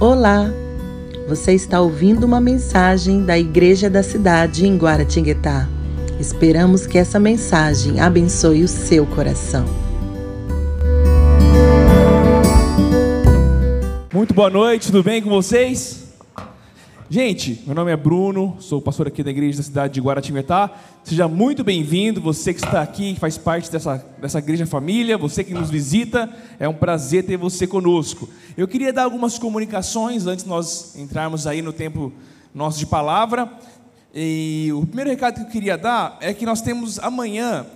Olá! Você está ouvindo uma mensagem da Igreja da Cidade em Guaratinguetá. Esperamos que essa mensagem abençoe o seu coração. Muito boa noite, tudo bem com vocês? Gente, meu nome é Bruno, sou pastor aqui da igreja da cidade de Guaratinguetá. Seja muito bem-vindo, você que está aqui, que faz parte dessa, dessa igreja família, você que nos visita, é um prazer ter você conosco. Eu queria dar algumas comunicações antes de nós entrarmos aí no tempo nosso de palavra. E o primeiro recado que eu queria dar é que nós temos amanhã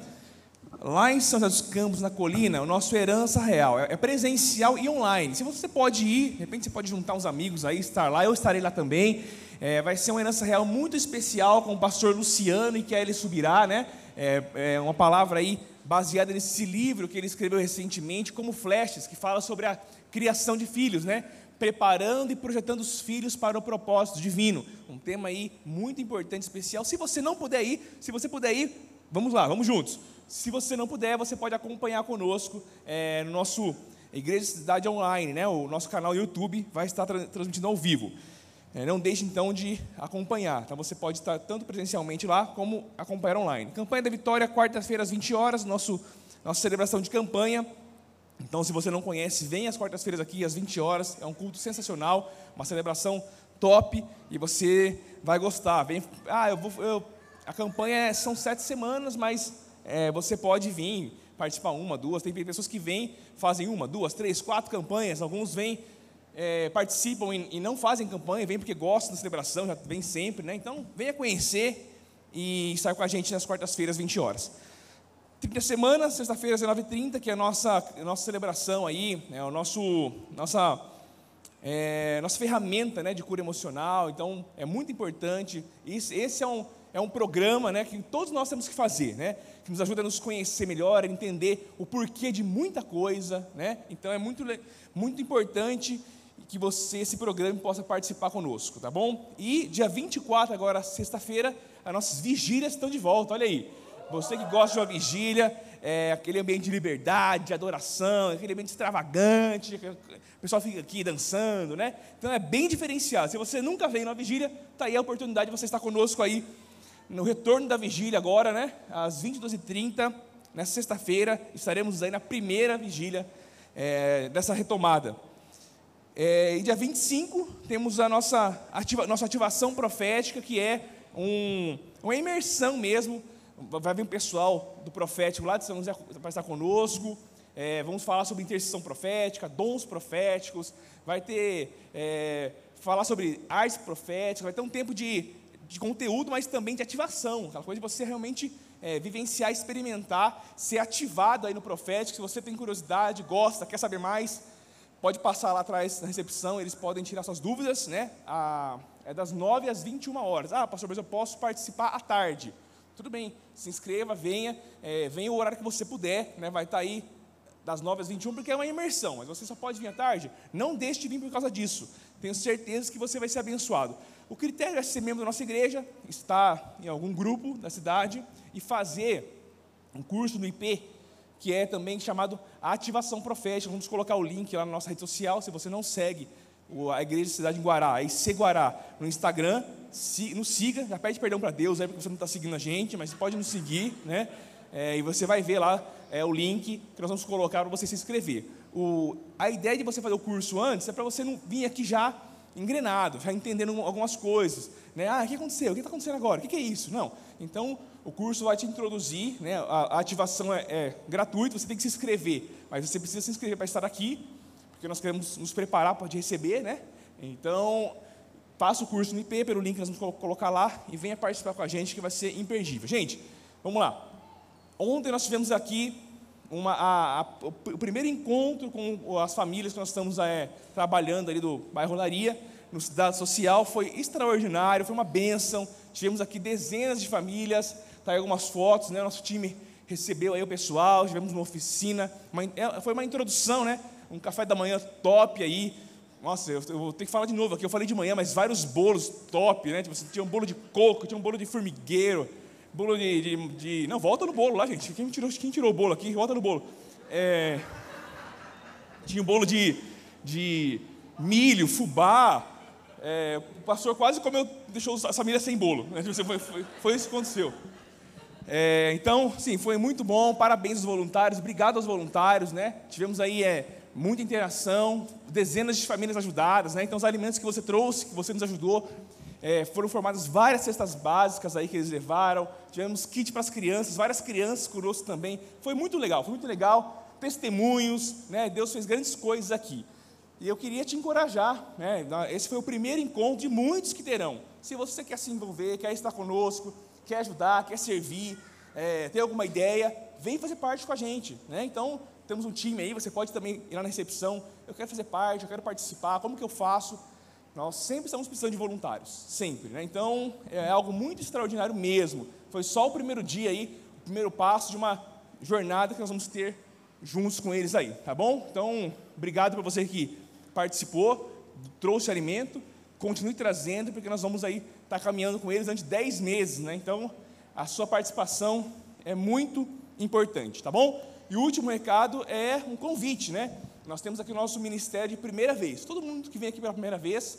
lá em José dos Campos, na colina, o nosso Herança Real. É, é presencial e online. Se você pode ir, de repente você pode juntar uns amigos aí, estar lá, eu estarei lá também. É, vai ser uma Herança Real muito especial com o pastor Luciano e que ele subirá, né? É, é uma palavra aí baseada nesse livro que ele escreveu recentemente, como Flechas, que fala sobre a criação de filhos, né? Preparando e projetando os filhos para o propósito divino. Um tema aí muito importante, especial. Se você não puder ir, se você puder ir, vamos lá, vamos juntos. Se você não puder, você pode acompanhar conosco é, no nosso Igreja Cidade Online, né? O nosso canal YouTube vai estar tra transmitindo ao vivo. É, não deixe então de acompanhar. Então você pode estar tanto presencialmente lá como acompanhar online. Campanha da Vitória, quarta-feira às 20 horas, nosso, nossa celebração de campanha. Então, se você não conhece, vem às quartas-feiras aqui às 20 horas. É um culto sensacional, uma celebração top e você vai gostar. Vem, ah, eu vou, eu, a campanha é, são sete semanas, mas é, você pode vir participar uma, duas. Tem pessoas que vêm, fazem uma, duas, três, quatro campanhas. Alguns vêm, é, participam e, e, não fazem campanha, vêm porque gostam da celebração, já vem sempre. Né? Então, venha conhecer e estar com a gente nas quartas-feiras, 20 horas. 30 semanas, sexta-feira, 19h30, que é a nossa, a nossa celebração aí, é o nosso, nossa, é, nossa ferramenta né, de cura emocional. Então, é muito importante. Esse, esse é um é um programa né, que todos nós temos que fazer, né, que nos ajuda a nos conhecer melhor, a entender o porquê de muita coisa. Né? Então é muito, muito importante que você, esse programa, possa participar conosco, tá bom? E dia 24, agora, sexta-feira, as nossas vigílias estão de volta, olha aí. Você que gosta de uma vigília, é, aquele ambiente de liberdade, de adoração, aquele ambiente extravagante, o pessoal fica aqui dançando, né? Então é bem diferenciado. Se você nunca veio numa vigília, está aí a oportunidade de você estar conosco aí no retorno da vigília agora, né? Às 22h30, nessa sexta-feira, estaremos aí na primeira vigília é, dessa retomada. É, e dia 25 temos a nossa, ativa, nossa ativação profética, que é um, uma imersão mesmo. Vai vir um pessoal do profético lá de São José para estar conosco. É, vamos falar sobre intercessão profética, dons proféticos. Vai ter. É, falar sobre artes proféticas. Vai ter um tempo de de conteúdo, mas também de ativação, aquela coisa de você realmente é, vivenciar, experimentar, ser ativado aí no profético. Se você tem curiosidade, gosta, quer saber mais, pode passar lá atrás na recepção, eles podem tirar suas dúvidas, né? A, é das 9 às 21 horas. Ah, pastor, mas eu posso participar à tarde. Tudo bem, se inscreva, venha, é, venha o horário que você puder, né? Vai estar aí das 9 às 21, porque é uma imersão, mas você só pode vir à tarde. Não deixe de vir por causa disso. Tenho certeza que você vai ser abençoado. O critério é ser membro da nossa igreja, estar em algum grupo da cidade e fazer um curso no IP, que é também chamado Ativação Profética. Vamos colocar o link lá na nossa rede social. Se você não segue a Igreja da Cidade em Guará, IC Guará, no Instagram, nos siga, já pede perdão para Deus aí, porque você não está seguindo a gente, mas pode nos seguir, né? É, e você vai ver lá é, o link que nós vamos colocar para você se inscrever. O, a ideia de você fazer o curso antes é para você não vir aqui já engrenado, já entendendo algumas coisas. Né? Ah, o que aconteceu? O que está acontecendo agora? O que é isso? Não. Então, o curso vai te introduzir, né? a, ativação é, é gratuita, você tem que se inscrever, mas você precisa se inscrever para estar aqui, porque nós queremos nos preparar para receber, né? Então, faça o curso no IP, pelo link que nós vamos colocar lá, e venha participar com a gente, que vai ser imperdível. Gente, vamos lá. Ontem nós tivemos aqui uma, a, a, o primeiro encontro com as famílias que nós estamos é, trabalhando ali do bairro Laria, no Cidade Social, foi extraordinário, foi uma bênção. Tivemos aqui dezenas de famílias, tá aí algumas fotos, né? Nosso time recebeu aí o pessoal, tivemos uma oficina, uma, é, foi uma introdução, né? Um café da manhã top aí. Nossa, eu, eu vou ter que falar de novo aqui. Eu falei de manhã, mas vários bolos top, né? Tipo, tinha um bolo de coco, tinha um bolo de formigueiro, Bolo de, de, de, Não, volta no bolo lá, gente. Quem tirou, quem tirou o bolo aqui? Volta no bolo. É... Tinha um bolo de, de milho, fubá. É, o pastor quase comeu, deixou a família sem bolo. Né? Foi, foi, foi isso que aconteceu. É, então, sim, foi muito bom. Parabéns aos voluntários, obrigado aos voluntários, né? Tivemos aí é, muita interação, dezenas de famílias ajudadas, né? Então, os alimentos que você trouxe, que você nos ajudou, é, foram formadas várias cestas básicas aí que eles levaram. Tivemos kit para as crianças, várias crianças conosco também. Foi muito legal, foi muito legal. Testemunhos, né? Deus fez grandes coisas aqui. E eu queria te encorajar, né? Esse foi o primeiro encontro de muitos que terão. Se você quer se envolver, quer estar conosco, quer ajudar, quer servir, é, tem alguma ideia, vem fazer parte com a gente. Né? Então, temos um time aí, você pode também ir lá na recepção, eu quero fazer parte, eu quero participar, como que eu faço? Nós sempre estamos precisando de voluntários, sempre. Né? Então, é algo muito extraordinário mesmo. Foi só o primeiro dia aí, o primeiro passo de uma jornada que nós vamos ter juntos com eles aí, tá bom? Então, obrigado para você que participou, trouxe alimento, continue trazendo, porque nós vamos aí estar tá caminhando com eles durante 10 meses, né? Então, a sua participação é muito importante, tá bom? E o último recado é um convite, né? Nós temos aqui o nosso ministério de primeira vez. Todo mundo que vem aqui pela primeira vez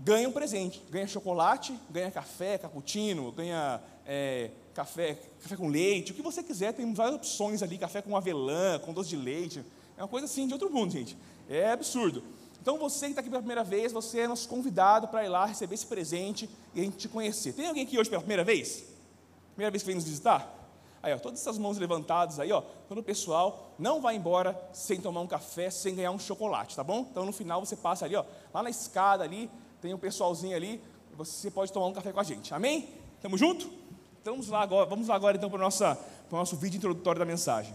ganha um presente. Ganha chocolate, ganha café, cappuccino, ganha é, café, café com leite, o que você quiser. Tem várias opções ali, café com avelã, com doce de leite. É uma coisa assim de outro mundo, gente. É absurdo. Então você que está aqui pela primeira vez, você é nosso convidado para ir lá receber esse presente e a gente te conhecer. Tem alguém aqui hoje pela primeira vez? Primeira vez que vem nos visitar? Aí, ó, todas essas mãos levantadas aí, ó, todo o pessoal não vai embora sem tomar um café, sem ganhar um chocolate, tá bom? Então no final você passa ali, ó, lá na escada ali, tem um pessoalzinho ali, você pode tomar um café com a gente. Amém? Tamo junto? Então vamos lá agora, vamos lá agora então para o nosso vídeo introdutório da mensagem.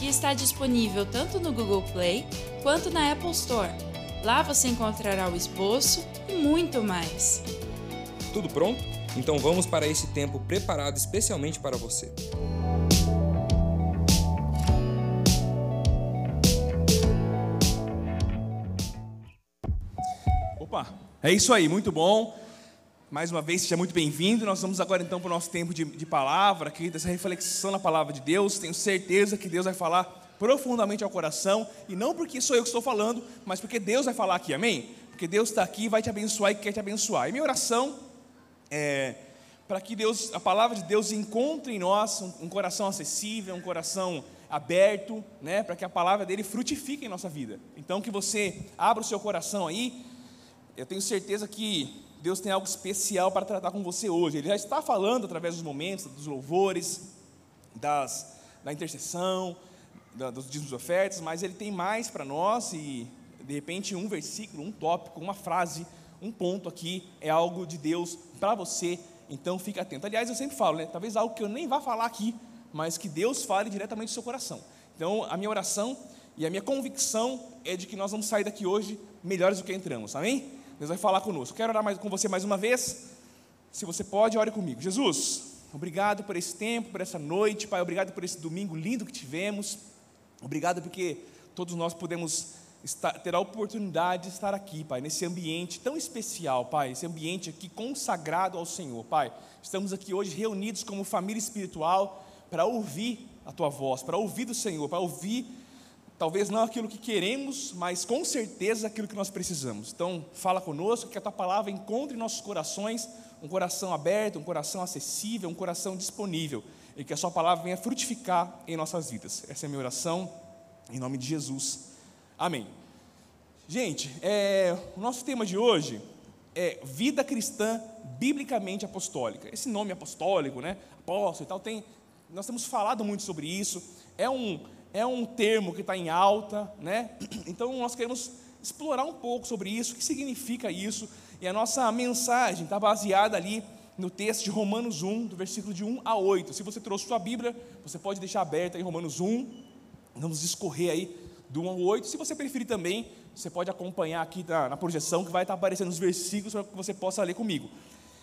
que está disponível tanto no Google Play quanto na Apple Store. Lá você encontrará o esboço e muito mais. Tudo pronto? Então vamos para esse tempo preparado especialmente para você. Opa, é isso aí, muito bom. Mais uma vez, seja muito bem-vindo. Nós vamos agora então para o nosso tempo de, de palavra, aqui, dessa reflexão na palavra de Deus. Tenho certeza que Deus vai falar profundamente ao coração, e não porque sou eu que estou falando, mas porque Deus vai falar aqui, amém? Porque Deus está aqui, vai te abençoar e quer te abençoar. E minha oração é para que Deus, a palavra de Deus encontre em nós um, um coração acessível, um coração aberto, né, para que a palavra dele frutifique em nossa vida. Então que você abra o seu coração aí. Eu tenho certeza que Deus tem algo especial para tratar com você hoje. Ele já está falando através dos momentos, dos louvores, das, da intercessão, dos dízimos ofertas, mas ele tem mais para nós e, de repente, um versículo, um tópico, uma frase, um ponto aqui é algo de Deus para você, então fique atento. Aliás, eu sempre falo, né, talvez algo que eu nem vá falar aqui, mas que Deus fale diretamente do seu coração. Então, a minha oração e a minha convicção é de que nós vamos sair daqui hoje melhores do que entramos, amém? Deus vai falar conosco. Quero orar mais, com você mais uma vez. Se você pode, ore comigo. Jesus, obrigado por esse tempo, por essa noite, Pai, obrigado por esse domingo lindo que tivemos. Obrigado porque todos nós podemos estar, ter a oportunidade de estar aqui, Pai, nesse ambiente tão especial, Pai, esse ambiente aqui consagrado ao Senhor, Pai. Estamos aqui hoje reunidos como família espiritual para ouvir a Tua voz, para ouvir do Senhor, para ouvir talvez não aquilo que queremos, mas com certeza aquilo que nós precisamos. Então, fala conosco, que a tua palavra encontre em nossos corações um coração aberto, um coração acessível, um coração disponível e que a Sua palavra venha frutificar em nossas vidas. Essa é a minha oração, em nome de Jesus. Amém. Gente, é, o nosso tema de hoje é vida cristã biblicamente apostólica. Esse nome apostólico, né? Apóstolo e tal, tem, nós temos falado muito sobre isso. É um, é um termo que está em alta, né? Então nós queremos explorar um pouco sobre isso, o que significa isso, e a nossa mensagem está baseada ali no texto de Romanos 1, do versículo de 1 a 8. Se você trouxe sua Bíblia, você pode deixar aberta em Romanos 1, vamos escorrer aí do 1 ao 8. Se você preferir também, você pode acompanhar aqui na, na projeção, que vai estar aparecendo os versículos para que você possa ler comigo.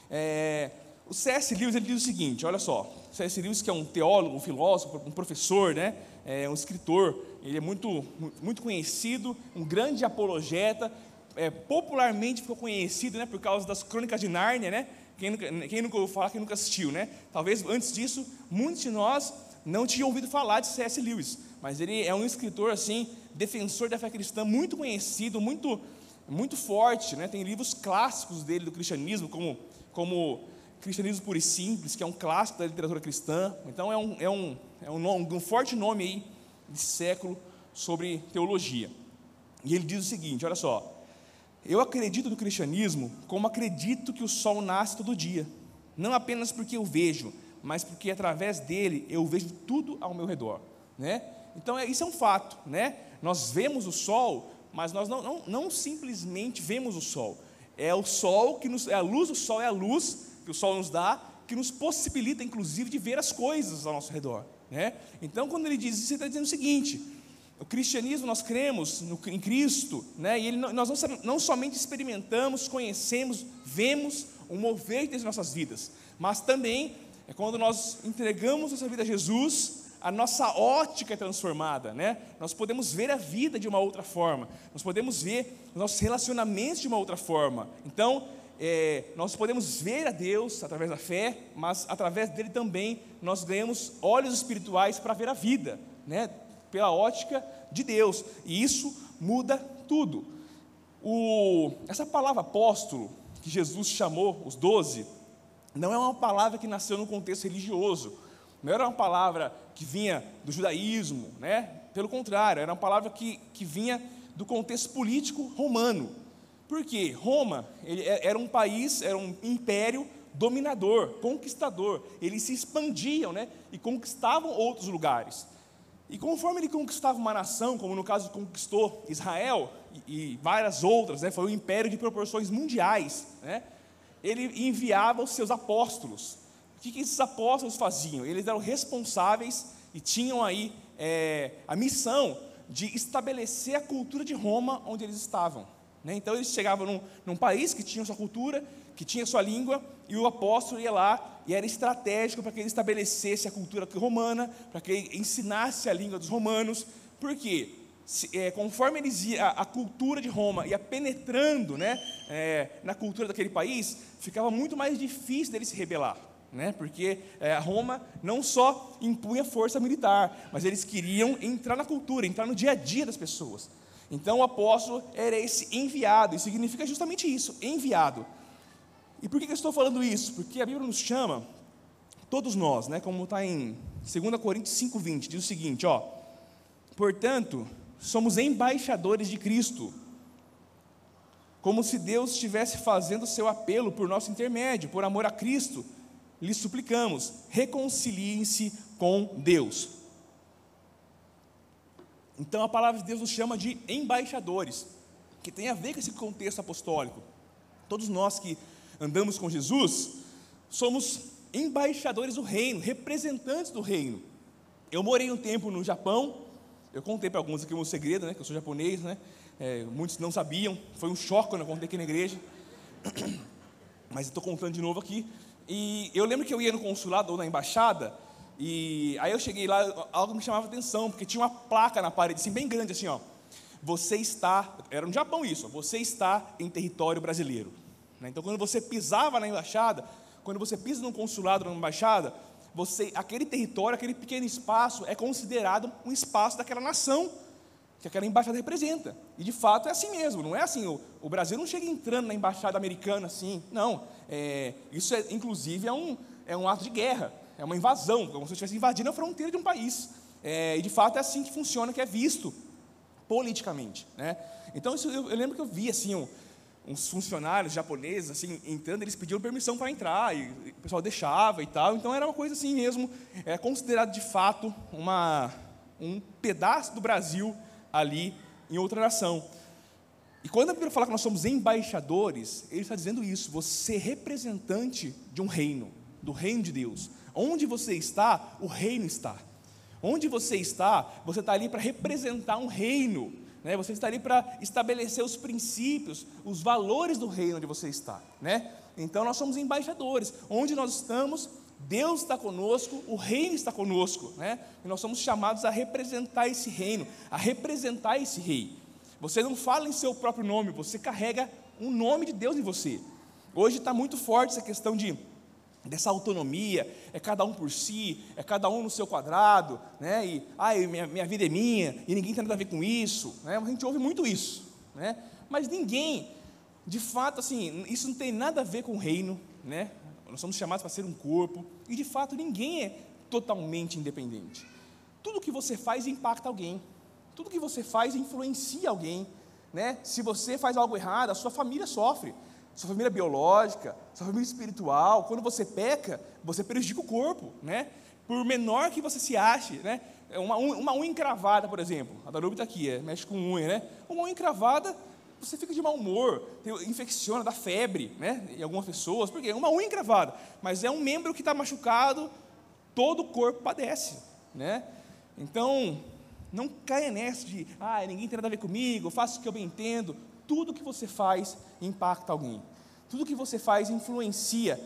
É, o C.S. Lewis ele diz o seguinte, olha só, C.S. Lewis que é um teólogo, um filósofo, um professor, né, é um escritor, ele é muito, muito conhecido, um grande apologeta, é, popularmente ficou conhecido né, por causa das crônicas de Nárnia, né, quem nunca, quem nunca ouviu falar, quem nunca assistiu, né, talvez antes disso, muitos de nós não tinham ouvido falar de C.S. Lewis, mas ele é um escritor, assim, defensor da fé cristã, muito conhecido, muito, muito forte, né, tem livros clássicos dele do cristianismo, como, como Cristianismo Puro e Simples, que é um clássico da literatura cristã. Então é um, é um, é um, um forte nome aí de século sobre teologia. E ele diz o seguinte: olha só. Eu acredito no cristianismo como acredito que o sol nasce todo dia. Não apenas porque eu vejo, mas porque através dele eu vejo tudo ao meu redor. Né? Então é, isso é um fato. Né? Nós vemos o sol, mas nós não, não, não simplesmente vemos o sol. É o sol que nos. É a luz do sol é a luz que o sol nos dá, que nos possibilita, inclusive, de ver as coisas ao nosso redor. Né? Então, quando ele diz isso, ele está dizendo o seguinte: o cristianismo, nós cremos no, em Cristo, né? e ele, nós não, não somente experimentamos, conhecemos, vemos o mover das nossas vidas, mas também é quando nós entregamos nossa vida a Jesus, a nossa ótica é transformada, né? Nós podemos ver a vida de uma outra forma, nós podemos ver os nossos relacionamentos de uma outra forma. Então, é, nós podemos ver a Deus através da fé, mas através dele também nós ganhamos olhos espirituais para ver a vida, né? pela ótica de Deus, e isso muda tudo. O, essa palavra apóstolo, que Jesus chamou os doze, não é uma palavra que nasceu no contexto religioso, não era uma palavra que vinha do judaísmo, né? pelo contrário, era uma palavra que, que vinha do contexto político romano. Porque Roma é, era um país, era um império dominador, conquistador. Eles se expandiam né, e conquistavam outros lugares. E conforme ele conquistava uma nação, como no caso conquistou Israel e, e várias outras, né, foi um império de proporções mundiais, né, ele enviava os seus apóstolos. O que, que esses apóstolos faziam? Eles eram responsáveis e tinham aí é, a missão de estabelecer a cultura de Roma onde eles estavam. Né? Então eles chegavam num, num, país que tinha sua cultura, que tinha sua língua, e o apóstolo ia lá e era estratégico para que ele estabelecesse a cultura romana, para que ele ensinasse a língua dos romanos. Por quê? Se, é, conforme eles ia, a, a, cultura de Roma ia penetrando né, é, na cultura daquele país, ficava muito mais difícil dele se rebelar. Né, porque é, Roma não só impunha força militar, mas eles queriam entrar na cultura, entrar no dia a dia das pessoas. Então o apóstolo era esse enviado, e significa justamente isso, enviado. E por que eu estou falando isso? Porque a Bíblia nos chama, todos nós, né, como está em 2 Coríntios 5,20, diz o seguinte: ó, portanto, somos embaixadores de Cristo, como se Deus estivesse fazendo seu apelo por nosso intermédio, por amor a Cristo, lhe suplicamos, reconciliem-se com Deus. Então a palavra de Deus nos chama de embaixadores, que tem a ver com esse contexto apostólico. Todos nós que andamos com Jesus somos embaixadores do reino, representantes do reino. Eu morei um tempo no Japão, eu contei para alguns aqui o meu segredo, né, que eu sou japonês, né, é, muitos não sabiam, foi um choque quando eu contei aqui na igreja, mas estou contando de novo aqui. E eu lembro que eu ia no consulado ou na embaixada, e aí eu cheguei lá, algo me chamava atenção, porque tinha uma placa na parede, assim, bem grande, assim, ó. Você está, era no Japão isso, você está em território brasileiro. Né? Então, quando você pisava na embaixada, quando você pisa num consulado, numa embaixada, você, aquele território, aquele pequeno espaço é considerado um espaço daquela nação que aquela embaixada representa. E de fato é assim mesmo, não é assim. O, o Brasil não chega entrando na embaixada americana assim, não. É, isso é, inclusive é um, é um ato de guerra é uma invasão, como se estivesse invadindo a fronteira de um país. É, e de fato é assim que funciona, que é visto politicamente. Né? Então isso, eu, eu, lembro que eu vi assim, um, uns funcionários japoneses assim, entrando, eles pediam permissão para entrar, e, e, o pessoal deixava e tal. Então era uma coisa assim mesmo, é considerado de fato uma, um pedaço do Brasil ali em outra nação. E quando a Bíblia fala que nós somos embaixadores, ele está dizendo isso, você é representante de um reino, do reino de Deus. Onde você está, o reino está. Onde você está, você está ali para representar um reino. Né? Você está ali para estabelecer os princípios, os valores do reino onde você está. Né? Então nós somos embaixadores. Onde nós estamos, Deus está conosco, o reino está conosco. Né? E nós somos chamados a representar esse reino, a representar esse rei. Você não fala em seu próprio nome, você carrega um nome de Deus em você. Hoje está muito forte essa questão de dessa autonomia, é cada um por si, é cada um no seu quadrado, né? E ai, minha, minha vida é minha e ninguém tem nada a ver com isso, né? A gente ouve muito isso, né? Mas ninguém, de fato, assim, isso não tem nada a ver com o reino, né? Nós somos chamados para ser um corpo e de fato ninguém é totalmente independente. Tudo que você faz impacta alguém, tudo que você faz influencia alguém, né? Se você faz algo errado, a sua família sofre sua família biológica, sua família espiritual. Quando você peca, você prejudica o corpo, né? Por menor que você se ache, né? É uma, uma unha encravada, por exemplo. A Darube está aqui, é, mexe com unha, né? Uma unha encravada, você fica de mau humor, infecciona, dá febre, né? Em algumas pessoas, porque é uma unha encravada, mas é um membro que está machucado, todo o corpo padece, né? Então, não caia nessa de, ah, ninguém tem nada a ver comigo, faço o que eu bem entendo tudo que você faz impacta alguém. Tudo que você faz influencia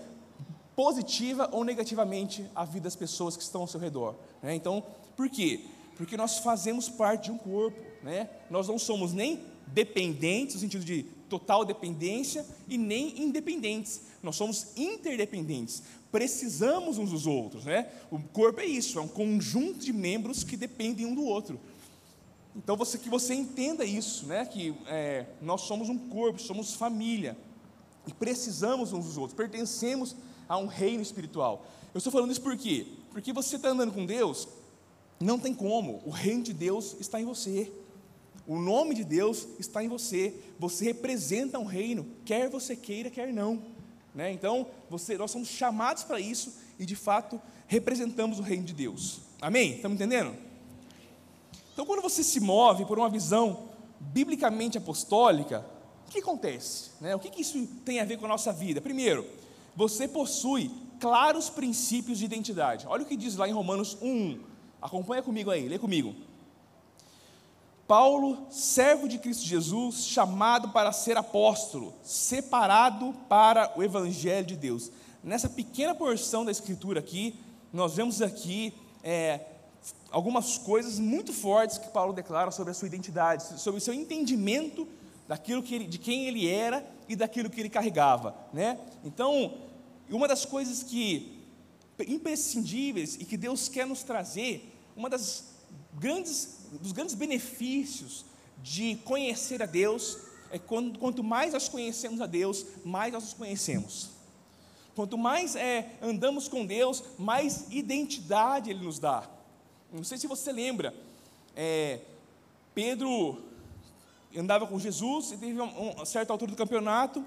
positiva ou negativamente a vida das pessoas que estão ao seu redor. Né? Então, por quê? Porque nós fazemos parte de um corpo. Né? Nós não somos nem dependentes, no sentido de total dependência, e nem independentes. Nós somos interdependentes. Precisamos uns dos outros. Né? O corpo é isso, é um conjunto de membros que dependem um do outro. Então você, que você entenda isso, né? que é, nós somos um corpo, somos família e precisamos uns dos outros, pertencemos a um reino espiritual. Eu estou falando isso por quê? Porque você está andando com Deus, não tem como, o reino de Deus está em você, o nome de Deus está em você, você representa um reino, quer você queira, quer não. Né? Então, você, nós somos chamados para isso e de fato representamos o reino de Deus. Amém? Estamos entendendo? Então, quando você se move por uma visão biblicamente apostólica, o que acontece? Né? O que, que isso tem a ver com a nossa vida? Primeiro, você possui claros princípios de identidade. Olha o que diz lá em Romanos 1. Acompanha comigo aí, lê comigo. Paulo, servo de Cristo Jesus, chamado para ser apóstolo, separado para o evangelho de Deus. Nessa pequena porção da escritura aqui, nós vemos aqui é, algumas coisas muito fortes que Paulo declara sobre a sua identidade, sobre o seu entendimento daquilo que ele, de quem ele era e daquilo que ele carregava, né? Então, uma das coisas que imprescindíveis e que Deus quer nos trazer, uma das grandes dos grandes benefícios de conhecer a Deus é quando, quanto mais nós conhecemos a Deus, mais nós nos conhecemos. Quanto mais é, andamos com Deus, mais identidade Ele nos dá. Não sei se você lembra, é, Pedro andava com Jesus e teve uma, certa altura do campeonato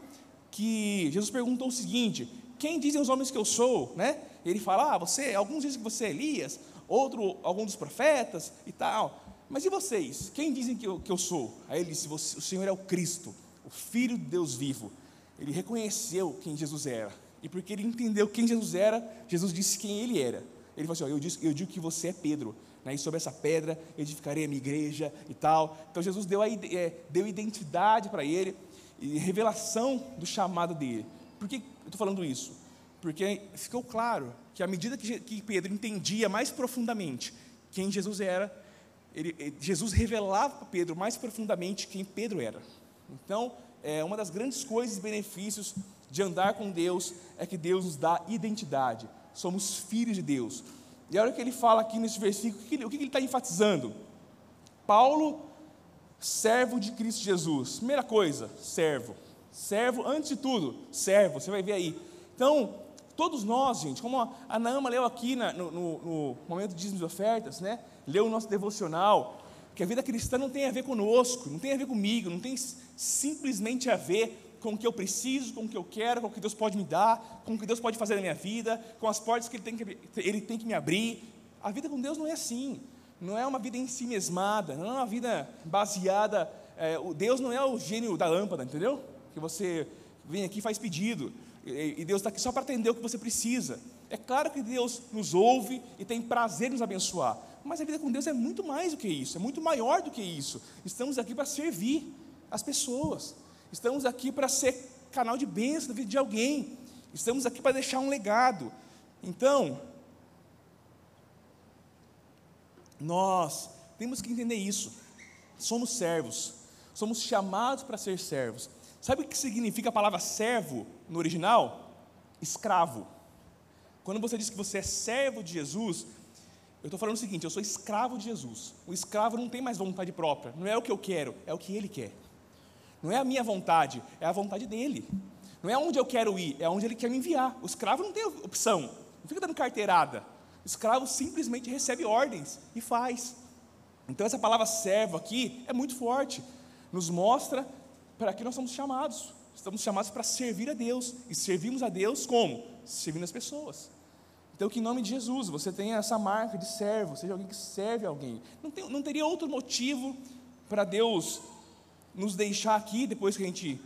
que Jesus perguntou o seguinte: Quem dizem os homens que eu sou? Né? Ele fala: ah, você, alguns dizem que você é Elias, outro, algum dos profetas e tal. Mas e vocês? Quem dizem que eu, que eu sou? Aí ele disse: O Senhor é o Cristo, o Filho de Deus vivo. Ele reconheceu quem Jesus era. E porque ele entendeu quem Jesus era, Jesus disse quem ele era. Ele falou assim: ó, eu, digo, eu digo que você é Pedro, né, e sobre essa pedra edificarei a minha igreja e tal. Então Jesus deu, a, é, deu identidade para ele e revelação do chamado dele. Por que eu estou falando isso? Porque ficou claro que à medida que, que Pedro entendia mais profundamente quem Jesus era, ele, Jesus revelava para Pedro mais profundamente quem Pedro era. Então, é, uma das grandes coisas e benefícios de andar com Deus é que Deus nos dá identidade somos filhos de Deus. E olha o que ele fala aqui nesse versículo, o que ele, o que ele está enfatizando? Paulo, servo de Cristo Jesus. Primeira coisa, servo. Servo, antes de tudo, servo, você vai ver aí. Então, todos nós, gente, como a Naama leu aqui na, no, no, no, momento de dízimos e ofertas, né? leu o nosso devocional, que a vida cristã não tem a ver conosco, não tem a ver comigo, não tem simplesmente a ver com o que eu preciso, com o que eu quero, com o que Deus pode me dar, com o que Deus pode fazer na minha vida, com as portas que Ele tem que, ele tem que me abrir. A vida com Deus não é assim. Não é uma vida em si mesmada, não é uma vida baseada é, Deus não é o gênio da lâmpada, entendeu? Que você vem aqui e faz pedido. E, e Deus está aqui só para atender o que você precisa. É claro que Deus nos ouve e tem prazer em nos abençoar. Mas a vida com Deus é muito mais do que isso, é muito maior do que isso. Estamos aqui para servir as pessoas. Estamos aqui para ser canal de bênção na vida de alguém. Estamos aqui para deixar um legado. Então, nós temos que entender isso. Somos servos. Somos chamados para ser servos. Sabe o que significa a palavra servo no original? Escravo. Quando você diz que você é servo de Jesus, eu estou falando o seguinte: eu sou escravo de Jesus. O escravo não tem mais vontade própria. Não é o que eu quero, é o que ele quer. Não é a minha vontade, é a vontade dele. Não é onde eu quero ir, é onde ele quer me enviar. O escravo não tem opção, não fica dando carteirada. O escravo simplesmente recebe ordens e faz. Então, essa palavra servo aqui é muito forte. Nos mostra para que nós somos chamados. Estamos chamados para servir a Deus. E servimos a Deus como? Servindo as pessoas. Então, que em nome de Jesus você tenha essa marca de servo, seja alguém que serve alguém. Não, tem, não teria outro motivo para Deus nos deixar aqui, depois que a gente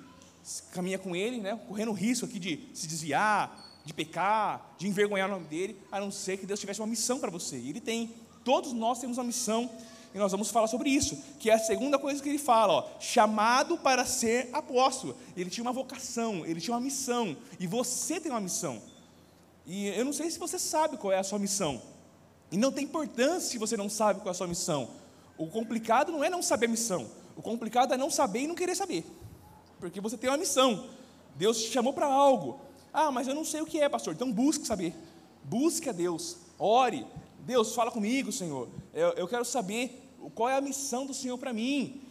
caminha com Ele, né, correndo o risco aqui de se desviar, de pecar, de envergonhar o nome dele, a não ser que Deus tivesse uma missão para você. E Ele tem. Todos nós temos uma missão e nós vamos falar sobre isso, que é a segunda coisa que ele fala, ó, chamado para ser apóstolo. Ele tinha uma vocação, ele tinha uma missão, e você tem uma missão. E eu não sei se você sabe qual é a sua missão. E não tem importância se você não sabe qual é a sua missão. O complicado não é não saber a missão. O complicado é não saber e não querer saber. Porque você tem uma missão. Deus te chamou para algo. Ah, mas eu não sei o que é, pastor. Então busque saber. Busque a Deus. Ore. Deus, fala comigo, Senhor. Eu, eu quero saber qual é a missão do Senhor para mim.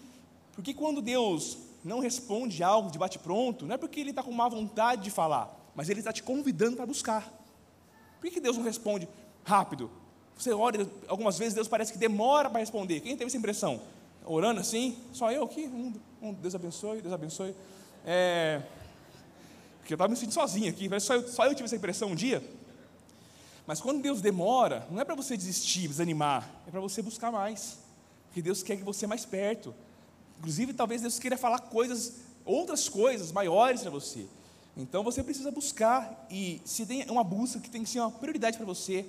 Porque quando Deus não responde algo de bate-pronto, não é porque Ele está com má vontade de falar, mas Ele está te convidando para buscar. Por que Deus não responde rápido? Você ora, algumas vezes Deus parece que demora para responder. Quem teve essa impressão? Orando assim, só eu aqui, um, um Deus abençoe, Deus abençoe. É, porque eu estava me sentindo sozinho aqui, só eu, só eu tive essa impressão um dia. Mas quando Deus demora, não é para você desistir, desanimar, é para você buscar mais. Porque Deus quer que você mais perto. Inclusive, talvez Deus queira falar coisas, outras coisas maiores para você. Então você precisa buscar, e se tem uma busca que tem que ser uma prioridade para você,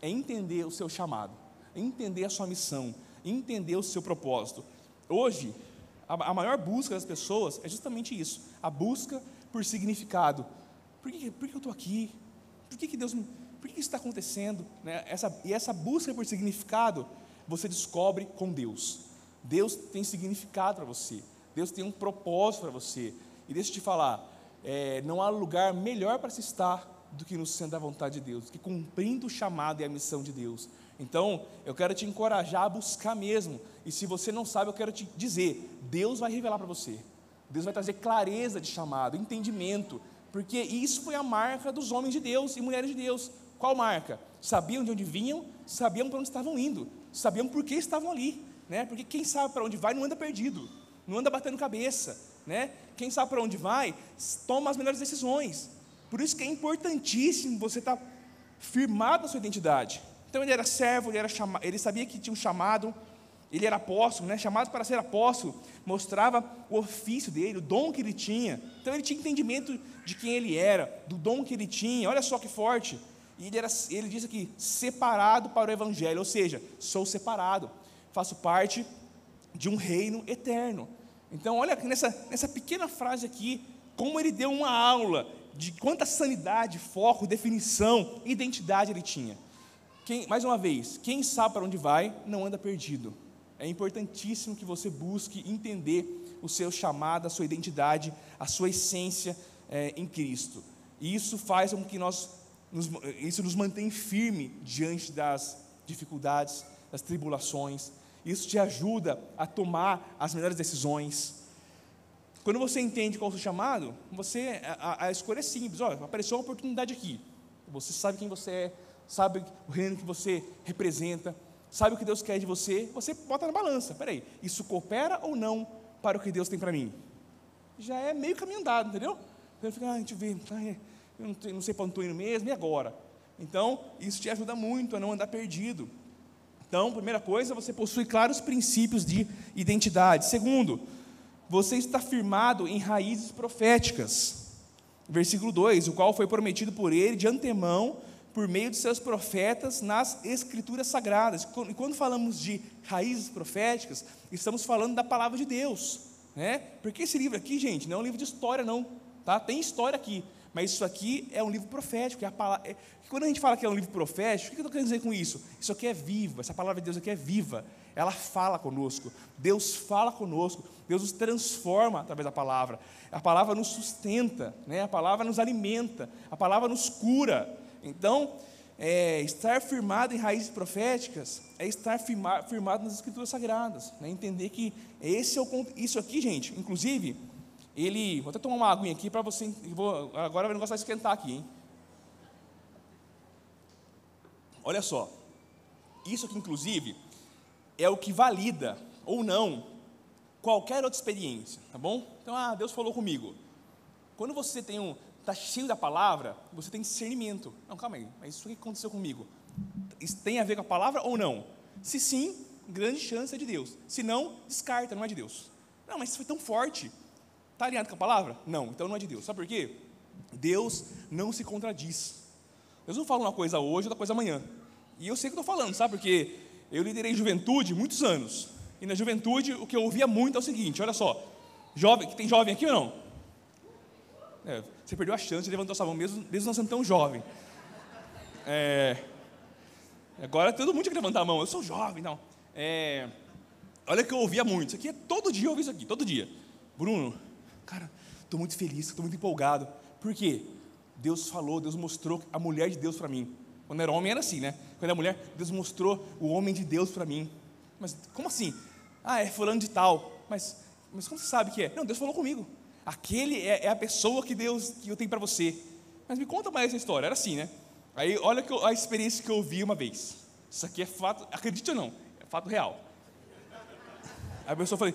é entender o seu chamado, entender a sua missão, entender o seu propósito. Hoje, a, maior busca das pessoas é justamente isso: a busca por significado. Por que, por que eu estou aqui? Por que, que Deus Por que, que isso está acontecendo? Né? Essa, e essa busca por significado você descobre com Deus. Deus tem significado para você. Deus tem um propósito para você. E deixa eu te falar, é, não há lugar melhor para se estar do que no centro da vontade de Deus, que cumprindo o chamado e a missão de Deus. Então, eu quero te encorajar a buscar mesmo. E se você não sabe, eu quero te dizer: Deus vai revelar para você. Deus vai trazer clareza de chamado, entendimento, porque isso foi a marca dos homens de Deus e mulheres de Deus. Qual marca? Sabiam de onde vinham, sabiam para onde estavam indo, sabiam por que estavam ali, né? Porque quem sabe para onde vai não anda perdido, não anda batendo cabeça, né? Quem sabe para onde vai, toma as melhores decisões. Por isso que é importantíssimo você estar tá firmado na sua identidade. Então ele era servo, ele, era chama, ele sabia que tinha um chamado, ele era apóstolo, né? chamado para ser apóstolo, mostrava o ofício dele, o dom que ele tinha. Então ele tinha entendimento de quem ele era, do dom que ele tinha. Olha só que forte. E ele, era, ele diz aqui, separado para o Evangelho, ou seja, sou separado, faço parte de um reino eterno. Então, olha nessa, nessa pequena frase aqui, como ele deu uma aula de quanta sanidade, foco, definição, identidade ele tinha. Quem, mais uma vez, quem sabe para onde vai, não anda perdido. É importantíssimo que você busque entender o seu chamado, a sua identidade, a sua essência é, em Cristo. E isso faz com que nós nos, isso nos mantém firme diante das dificuldades, das tribulações. Isso te ajuda a tomar as melhores decisões. Quando você entende qual é o seu chamado, você a, a escolha é simples. Olha, apareceu uma oportunidade aqui. Você sabe quem você é, sabe o reino que você representa, sabe o que Deus quer de você. Você bota na balança. Peraí, isso coopera ou não para o que Deus tem para mim? Já é meio caminho andado, entendeu? Então fica, ah, a gente vê, eu não, não sei para onde estou indo mesmo, e agora? Então, isso te ajuda muito a não andar perdido. Então, primeira coisa, você possui claros princípios de identidade. Segundo, você está firmado em raízes proféticas. Versículo 2: o qual foi prometido por ele de antemão, por meio de seus profetas nas escrituras sagradas. E quando falamos de raízes proféticas, estamos falando da palavra de Deus, né? Porque esse livro aqui, gente, não é um livro de história, não, tá? Tem história aqui, mas isso aqui é um livro profético. É palavra, é, quando a gente fala que é um livro profético, o que eu estou querendo dizer com isso? Isso aqui é vivo, essa palavra de Deus aqui é viva. Ela fala conosco. Deus fala conosco. Deus nos transforma através da palavra. A palavra nos sustenta, né? a palavra nos alimenta, a palavra nos cura. Então, é, estar firmado em raízes proféticas é estar firma, firmado nas escrituras sagradas. Né? Entender que esse é o, isso aqui, gente, inclusive ele, vou até tomar uma aguinha aqui para você, vou, agora o negócio vai esquentar aqui, hein? Olha só, isso aqui inclusive é o que valida ou não qualquer outra experiência, tá bom? Então, ah, Deus falou comigo. Quando você tem um, está cheio da palavra, você tem discernimento. Não, calma aí, mas isso que aconteceu comigo? Isso tem a ver com a palavra ou não? Se sim, grande chance é de Deus. Se não, descarta, não é de Deus. Não, mas isso foi tão forte. Está alinhado com a palavra? Não, então não é de Deus. Sabe por quê? Deus não se contradiz. Deus não fala uma coisa hoje, outra coisa amanhã. E eu sei o que estou falando, sabe? Porque eu liderei juventude muitos anos. E na juventude o que eu ouvia muito é o seguinte: olha só, jovem, tem jovem aqui ou não? É, você perdeu a chance de levantar sua mão, mesmo, mesmo não sendo tão jovem. É, agora todo mundo tinha que levantar a mão, eu sou jovem, não. É, olha que eu ouvia muito, isso aqui é todo dia eu ouvi isso aqui, todo dia. Bruno, Cara, estou muito feliz, estou muito empolgado. Por quê? Deus falou, Deus mostrou a mulher de Deus para mim. Quando era homem era assim, né? Quando era mulher, Deus mostrou o homem de Deus para mim. Mas como assim? Ah, é fulano de tal. Mas, mas como você sabe que é? Não, Deus falou comigo. Aquele é, é a pessoa que Deus que eu tenho para você. Mas me conta mais essa história. Era assim, né? Aí olha a experiência que eu vi uma vez. Isso aqui é fato, acredite ou não, é fato real. Aí a pessoa falou,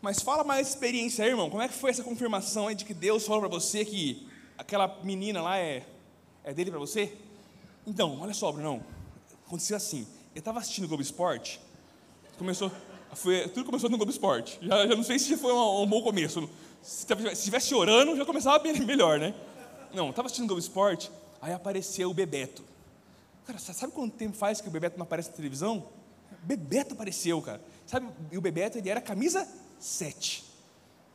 mas fala mais experiência aí, irmão. Como é que foi essa confirmação aí de que Deus falou para você que aquela menina lá é, é dele para você? Então, olha só, Brunão. Aconteceu assim. Eu estava assistindo o Globo Esporte. Começou, foi, tudo começou no Globo Esporte. Já, já não sei se foi um, um bom começo. Se estivesse orando, já começava melhor, né? Não, estava assistindo Globo Esporte. Aí apareceu o Bebeto. Cara, sabe quanto tempo faz que o Bebeto não aparece na televisão? Bebeto apareceu, cara. Sabe, e o Bebeto ele era camisa sete.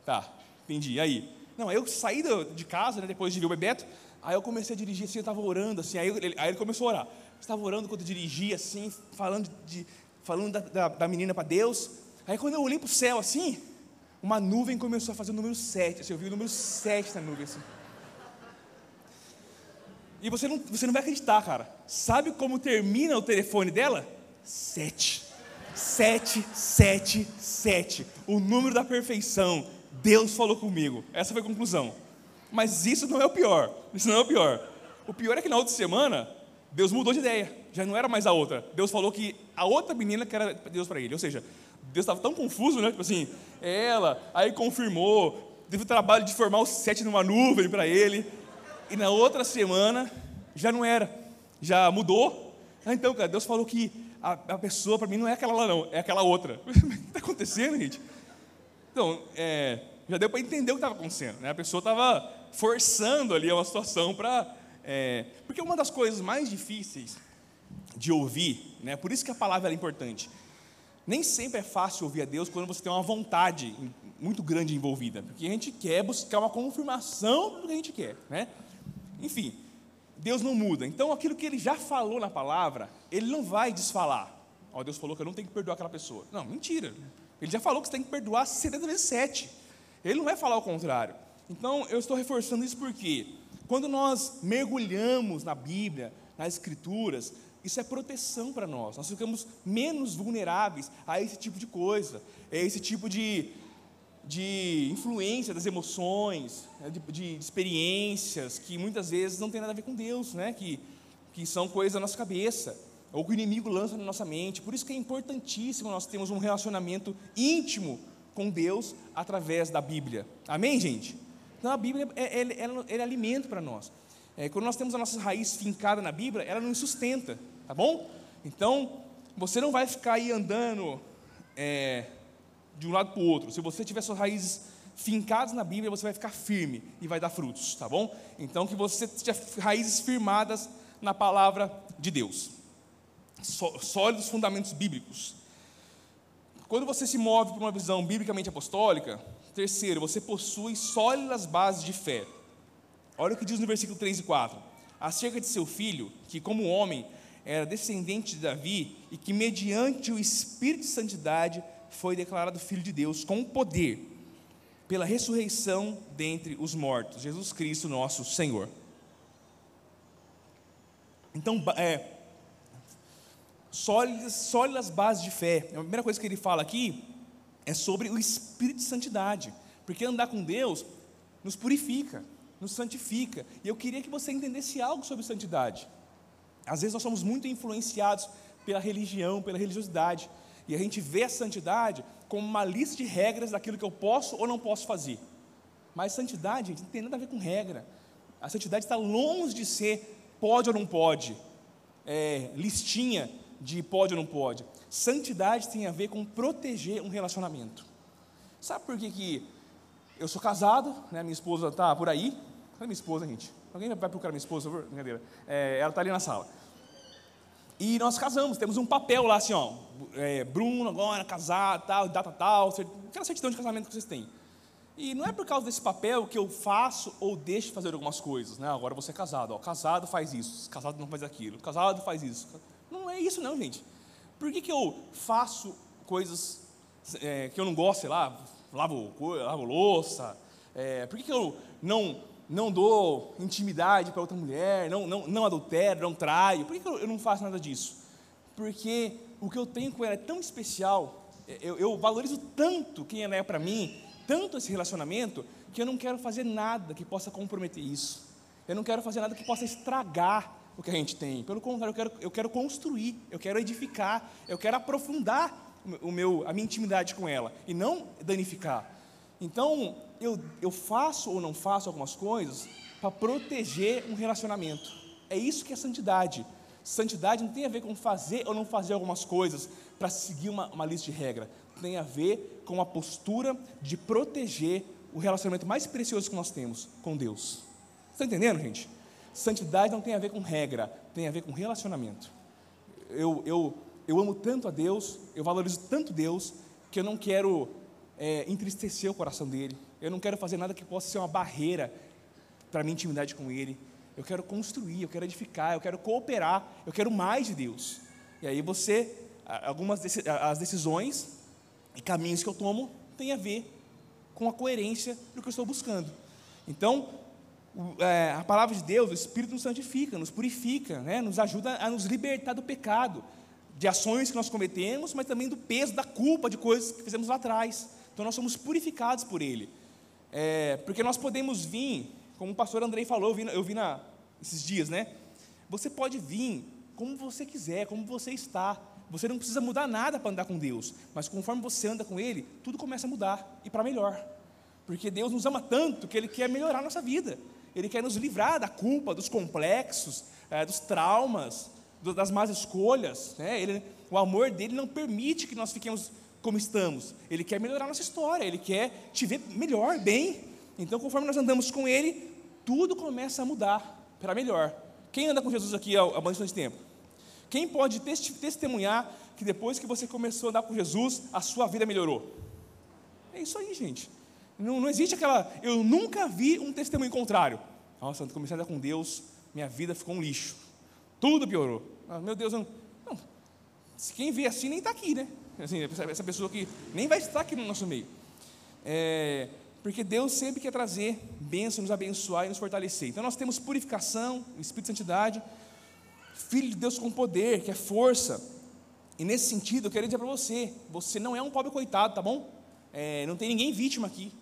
Tá, entendi. Aí? Não, aí eu saí de casa, né, depois de ver o Bebeto, aí eu comecei a dirigir assim, eu estava orando, assim, aí ele, aí ele começou a orar. Eu estava orando quando eu dirigia, assim, falando, de, falando da, da, da menina para Deus. Aí quando eu olhei para o céu, assim, uma nuvem começou a fazer o número 7. Assim, eu vi o número 7 na nuvem, assim. E você não, você não vai acreditar, cara. Sabe como termina o telefone dela? Sete. 777, o número da perfeição. Deus falou comigo. Essa foi a conclusão. Mas isso não é o pior. Isso não é o pior. O pior é que na outra semana, Deus mudou de ideia. Já não era mais a outra. Deus falou que a outra menina que era Deus para ele. Ou seja, Deus estava tão confuso, né? Tipo assim, ela, aí confirmou, teve o trabalho de formar o sete numa nuvem para ele. E na outra semana, já não era. Já mudou. Ah, então, cara, Deus falou que a, a pessoa para mim não é aquela lá não, é aquela outra. o que está acontecendo, gente? Então, é, já deu para entender o que estava acontecendo. Né? A pessoa estava forçando ali uma situação para... É, porque uma das coisas mais difíceis de ouvir, né? por isso que a palavra é importante, nem sempre é fácil ouvir a Deus quando você tem uma vontade muito grande envolvida, porque a gente quer buscar uma confirmação do que a gente quer, né? Enfim, Deus não muda. Então, aquilo que ele já falou na palavra, ele não vai desfalar. Ó, oh, Deus falou que eu não tenho que perdoar aquela pessoa. Não, mentira. Ele já falou que você tem que perdoar 70 vezes 7. Ele não vai falar o contrário. Então, eu estou reforçando isso porque, quando nós mergulhamos na Bíblia, nas Escrituras, isso é proteção para nós. Nós ficamos menos vulneráveis a esse tipo de coisa, a esse tipo de de influência das emoções, né, de, de, experiências que muitas vezes não tem nada a ver com Deus, né? que, que são coisas da nossa cabeça, ou que o inimigo lança na nossa mente. Por isso que é importantíssimo nós termos um relacionamento íntimo com Deus através da Bíblia. Amém, gente? Então a Bíblia é, é, é, é alimento para nós. É, quando nós temos a nossa raiz fincada na Bíblia, ela nos sustenta, tá bom? Então, você não vai ficar aí andando é, de um lado para o outro. Se você tiver suas raízes fincadas na Bíblia, você vai ficar firme e vai dar frutos, tá bom? Então que você tenha raízes firmadas na palavra de Deus. Sólidos fundamentos bíblicos. Quando você se move para uma visão biblicamente apostólica, terceiro, você possui sólidas bases de fé. Olha o que diz no versículo 3 e 4. Acerca de seu filho, que como homem era descendente de Davi e que mediante o Espírito de Santidade foi declarado filho de Deus com poder pela ressurreição dentre os mortos, Jesus Cristo, nosso Senhor. Então, é, sólidas, sólidas bases de fé. A primeira coisa que ele fala aqui é sobre o Espírito de Santidade, porque andar com Deus nos purifica, nos santifica. E eu queria que você entendesse algo sobre santidade. Às vezes nós somos muito influenciados pela religião, pela religiosidade, e a gente vê a santidade como uma lista de regras daquilo que eu posso ou não posso fazer. Mas santidade, gente, não tem nada a ver com regra. A santidade está longe de ser pode ou não pode, é, listinha de pode ou não pode. Santidade tem a ver com proteger um relacionamento. Sabe por que, que eu sou casado, né, minha esposa está por aí? Cadê minha esposa, gente? Alguém vai procurar minha esposa? Brincadeira. É, ela está ali na sala. E nós casamos, temos um papel lá assim, ó. É, Bruno agora, casado, tal, data tal, aquela certidão de casamento que vocês têm. E não é por causa desse papel que eu faço ou deixo de fazer algumas coisas, né? Agora você é casado, ó, casado faz isso, casado não faz aquilo, casado faz isso. Não é isso não, gente. Por que, que eu faço coisas é, que eu não gosto, sei lá, lavo, lavo louça? É, por que, que eu não não dou intimidade para outra mulher, não, não, não adultero, não traio. Por que eu não faço nada disso? Porque o que eu tenho com ela é tão especial, é, eu, eu valorizo tanto quem ela é para mim, tanto esse relacionamento, que eu não quero fazer nada que possa comprometer isso. Eu não quero fazer nada que possa estragar o que a gente tem. Pelo contrário, eu quero, eu quero construir, eu quero edificar, eu quero aprofundar o meu, a minha intimidade com ela e não danificar. Então, eu, eu faço ou não faço algumas coisas para proteger um relacionamento. É isso que é santidade. Santidade não tem a ver com fazer ou não fazer algumas coisas para seguir uma, uma lista de regra. Tem a ver com a postura de proteger o relacionamento mais precioso que nós temos com Deus. Está entendendo, gente? Santidade não tem a ver com regra, tem a ver com relacionamento. Eu, eu, eu amo tanto a Deus, eu valorizo tanto Deus, que eu não quero é, entristecer o coração dele. Eu não quero fazer nada que possa ser uma barreira para a minha intimidade com ele. Eu quero construir, eu quero edificar, eu quero cooperar, eu quero mais de Deus. E aí você, algumas as decisões e caminhos que eu tomo têm a ver com a coerência do que eu estou buscando. Então, é, a palavra de Deus, o Espírito nos santifica, nos purifica, né? nos ajuda a nos libertar do pecado, de ações que nós cometemos, mas também do peso da culpa de coisas que fizemos lá atrás. Então nós somos purificados por Ele. É, porque nós podemos vir, como o pastor Andrei falou, eu vi, eu vi na, esses dias, né? Você pode vir como você quiser, como você está. Você não precisa mudar nada para andar com Deus, mas conforme você anda com Ele, tudo começa a mudar e para melhor. Porque Deus nos ama tanto que Ele quer melhorar a nossa vida. Ele quer nos livrar da culpa, dos complexos, é, dos traumas, das más escolhas. Né? Ele, o amor dele não permite que nós fiquemos como estamos. Ele quer melhorar nossa história, ele quer te ver melhor, bem. Então, conforme nós andamos com ele, tudo começa a mudar para melhor. Quem anda com Jesus aqui há bastante tempo? Quem pode testemunhar que depois que você começou a andar com Jesus, a sua vida melhorou? É isso aí, gente. Não, não existe aquela. Eu nunca vi um testemunho contrário. Nossa, quando comecei a andar com Deus, minha vida ficou um lixo. Tudo piorou. Ah, meu Deus, não. não. Quem vê assim nem está aqui, né? Assim, essa pessoa que nem vai estar aqui no nosso meio. É, porque Deus sempre quer trazer bênção, nos abençoar e nos fortalecer. Então nós temos purificação, Espírito de Santidade, Filho de Deus com poder, que é força. E nesse sentido, eu quero dizer para você: você não é um pobre coitado, tá bom? É, não tem ninguém vítima aqui.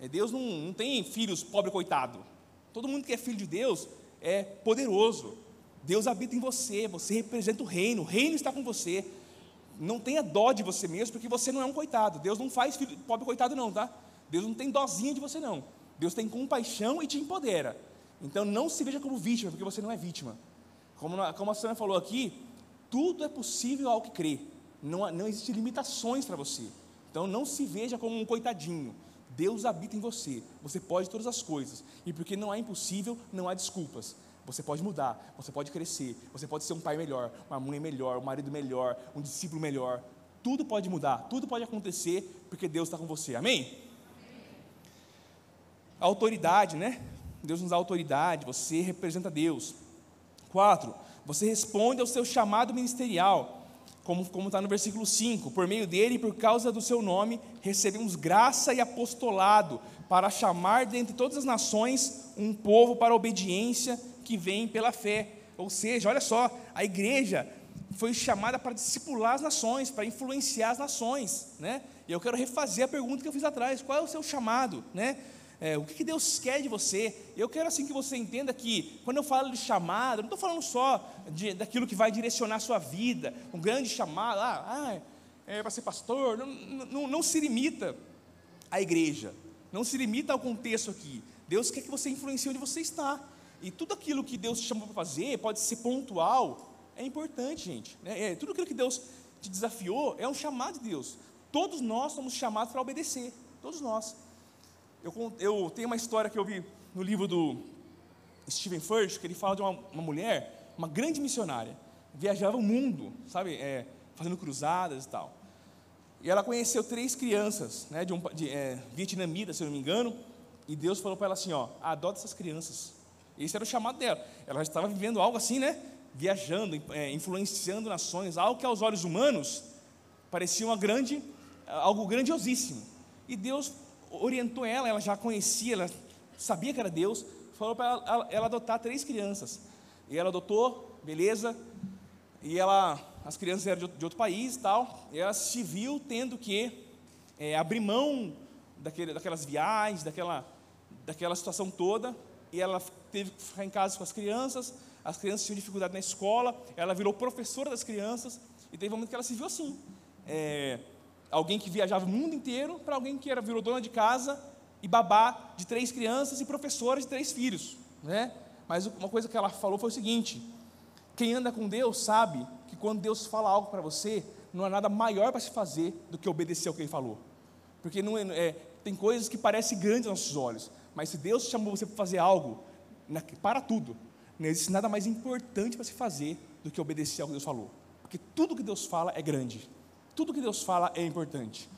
É, Deus não, não tem filhos pobre coitado. Todo mundo que é filho de Deus é poderoso. Deus habita em você, você representa o reino, o reino está com você. Não tenha dó de você mesmo, porque você não é um coitado. Deus não faz filho, pobre coitado, não, tá? Deus não tem dozinha de você, não. Deus tem compaixão e te empodera. Então não se veja como vítima, porque você não é vítima. Como, como a senhora falou aqui, tudo é possível ao que crê. Não, não existem limitações para você. Então não se veja como um coitadinho. Deus habita em você. Você pode todas as coisas. E porque não há impossível, não há desculpas. Você pode mudar, você pode crescer, você pode ser um pai melhor, uma mãe melhor, um marido melhor, um discípulo melhor. Tudo pode mudar, tudo pode acontecer porque Deus está com você. Amém? A autoridade, né? Deus nos dá autoridade, você representa Deus. Quatro, você responde ao seu chamado ministerial como está no versículo 5, por meio dele e por causa do seu nome, recebemos graça e apostolado para chamar dentre todas as nações um povo para a obediência que vem pela fé. Ou seja, olha só, a igreja foi chamada para discipular as nações, para influenciar as nações, né? E eu quero refazer a pergunta que eu fiz atrás: qual é o seu chamado, né? É, o que Deus quer de você. Eu quero assim que você entenda que, quando eu falo de chamado, não estou falando só de, daquilo que vai direcionar a sua vida, um grande chamado, ah, ah é para ser pastor. Não, não, não se limita à igreja, não se limita ao contexto aqui. Deus quer que você influencie onde você está. E tudo aquilo que Deus te chamou para fazer, pode ser pontual, é importante, gente. Né? É, tudo aquilo que Deus te desafiou é um chamado de Deus. Todos nós somos chamados para obedecer, todos nós. Eu, eu tenho uma história que eu vi no livro do Stephen Furst, que ele fala de uma, uma mulher, uma grande missionária, viajava o mundo, sabe, é, fazendo cruzadas e tal. E ela conheceu três crianças, né, de, um, de é, vietnamitas, se eu não me engano, e Deus falou para ela assim, ó, adota essas crianças. Esse era o chamado dela. Ela estava vivendo algo assim, né, viajando, é, influenciando nações, algo que aos olhos humanos parecia uma grande, algo grandiosíssimo. E Deus orientou ela, ela já conhecia, ela sabia que era Deus, falou para ela, ela, adotar três crianças. E ela adotou, beleza, e ela, as crianças eram de, outro país e tal, e ela se viu tendo que é, abrir mão daquele, daquelas viagens, daquela, daquela situação toda, e ela teve que ficar em casa com as crianças, as crianças tinham dificuldade na escola, ela virou professora das crianças, e teve um momento que ela se viu assim, é, alguém que viajava o mundo inteiro para alguém que era virou dona de casa e babá de três crianças e professora de três filhos, né? Mas uma coisa que ela falou foi o seguinte: quem anda com Deus sabe que quando Deus fala algo para você, não há nada maior para se fazer do que obedecer ao que Ele falou, porque não é, é, tem coisas que parecem grandes aos nossos olhos, mas se Deus chamou você para fazer algo, para tudo, não existe nada mais importante para se fazer do que obedecer ao que Deus falou, porque tudo que Deus fala é grande. Tudo que Deus fala é importante.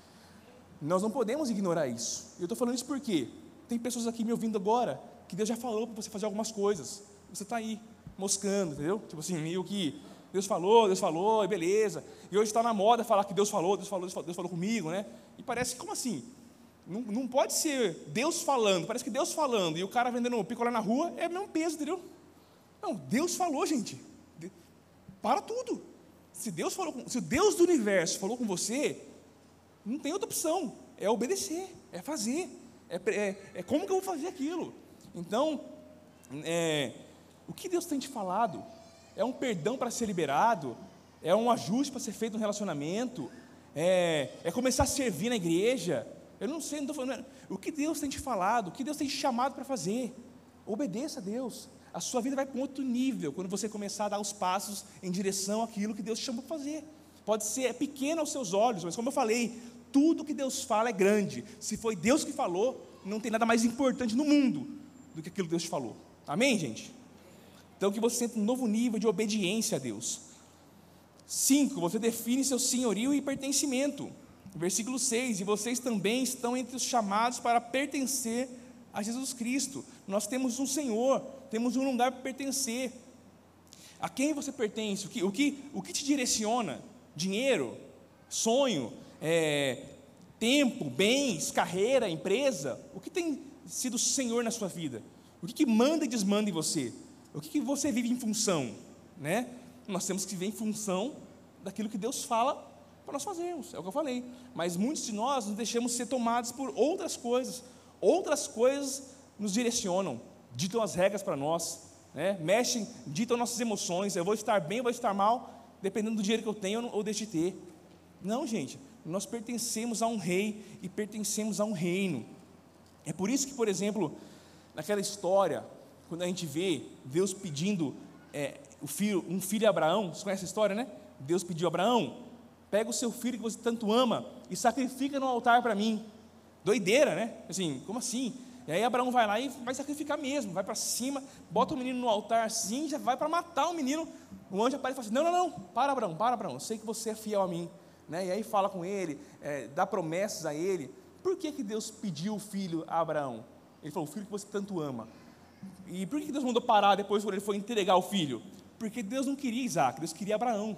Nós não podemos ignorar isso. Eu estou falando isso porque tem pessoas aqui me ouvindo agora que Deus já falou para você fazer algumas coisas. Você está aí, moscando, entendeu? Tipo assim, meio que Deus falou, Deus falou, beleza. E hoje está na moda falar que Deus falou, Deus falou, Deus falou, Deus falou comigo, né? E parece, como assim? Não, não pode ser Deus falando, parece que Deus falando e o cara vendendo picolé na rua é o mesmo peso, entendeu? Não, Deus falou, gente. Para tudo. Se Deus falou, com, se Deus do universo falou com você, não tem outra opção. É obedecer, é fazer. É, é, é como que eu vou fazer aquilo? Então, é, o que Deus tem te falado? É um perdão para ser liberado? É um ajuste para ser feito no relacionamento? É, é começar a servir na igreja? Eu não sei, não estou falando. O que Deus tem te falado? O que Deus tem te chamado para fazer? Obedeça a Deus a sua vida vai para um outro nível quando você começar a dar os passos em direção àquilo que Deus te chamou para fazer. Pode ser pequeno aos seus olhos, mas como eu falei, tudo que Deus fala é grande. Se foi Deus que falou, não tem nada mais importante no mundo do que aquilo que Deus te falou. Amém, gente? Então que você sinta um novo nível de obediência a Deus. Cinco, você define seu senhorio e pertencimento. Versículo 6: E vocês também estão entre os chamados para pertencer a Jesus Cristo. Nós temos um Senhor, temos um lugar para pertencer. A quem você pertence? O que, o que, o que te direciona? Dinheiro? Sonho? É, tempo? Bens? Carreira? Empresa? O que tem sido o Senhor na sua vida? O que, que manda e desmanda em você? O que, que você vive em função? Né? Nós temos que viver em função daquilo que Deus fala para nós fazermos, é o que eu falei. Mas muitos de nós nos deixamos ser tomados por outras coisas, Outras coisas nos direcionam, ditam as regras para nós, né? mexem, ditam nossas emoções. Eu vou estar bem, eu vou estar mal, dependendo do dinheiro que eu tenho ou deixe de ter. Não, gente, nós pertencemos a um rei e pertencemos a um reino. É por isso que, por exemplo, naquela história, quando a gente vê Deus pedindo é, filho, um filho a Abraão, você conhece a história, né? Deus pediu a Abraão, Pega o seu filho que você tanto ama e sacrifica no altar para mim. Doideira, né? Assim, como assim? E aí Abraão vai lá e vai sacrificar mesmo, vai para cima, bota o menino no altar assim, já vai para matar o menino. O anjo aparece e fala assim: Não, não, não, para Abraão, para Abraão, eu sei que você é fiel a mim. Né? E aí fala com ele, é, dá promessas a ele. Por que, que Deus pediu o filho a Abraão? Ele falou: O filho que você tanto ama. E por que Deus mandou parar depois quando ele foi entregar o filho? Porque Deus não queria Isaac, Deus queria Abraão.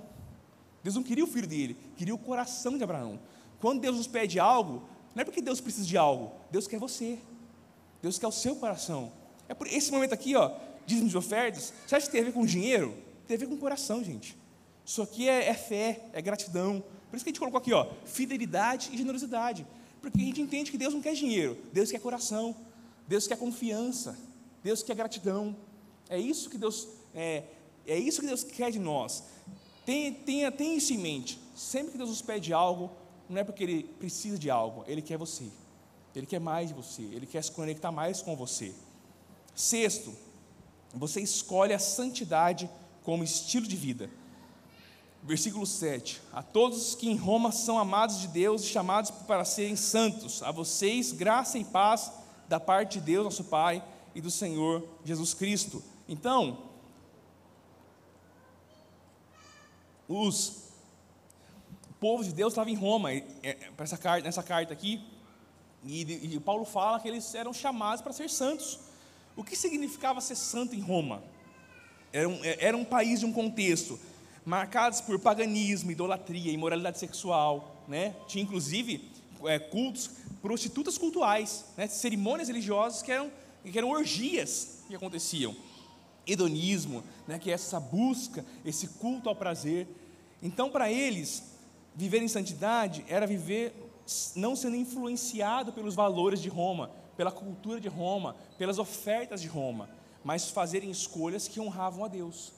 Deus não queria o filho dele, queria o coração de Abraão. Quando Deus nos pede algo, não é porque Deus precisa de algo, Deus quer você. Deus quer o seu coração. É por esse momento aqui, ó, dízimos de ofertas, você acha que tem a ver com dinheiro? Tem a ver com coração, gente. Isso aqui é, é, fé, é gratidão. Por isso que a gente colocou aqui, ó, fidelidade e generosidade. Porque a gente entende que Deus não quer dinheiro, Deus quer coração, Deus quer confiança, Deus quer gratidão. É isso que Deus é, é isso que Deus quer de nós. Tenha, tenha, tenha isso em mente. Sempre que Deus nos pede algo, não é porque Ele precisa de algo, Ele quer você. Ele quer mais de você, Ele quer se conectar mais com você. Sexto, você escolhe a santidade como estilo de vida. Versículo 7: A todos que em Roma são amados de Deus e chamados para serem santos, a vocês graça e paz da parte de Deus, nosso Pai, e do Senhor Jesus Cristo. Então, os o povo de Deus estava em Roma, é, carta, nessa carta aqui, e, e Paulo fala que eles eram chamados para ser santos. O que significava ser santo em Roma? Era um, é, era um país de um contexto marcados por paganismo, idolatria, imoralidade sexual, né? Tinha inclusive é, cultos, prostitutas cultuais, né? cerimônias religiosas que eram, que eram orgias que aconteciam, hedonismo, né? que é essa busca, esse culto ao prazer. Então, para eles, viver em santidade era viver não sendo influenciado pelos valores de Roma, pela cultura de Roma, pelas ofertas de Roma, mas fazerem escolhas que honravam a Deus.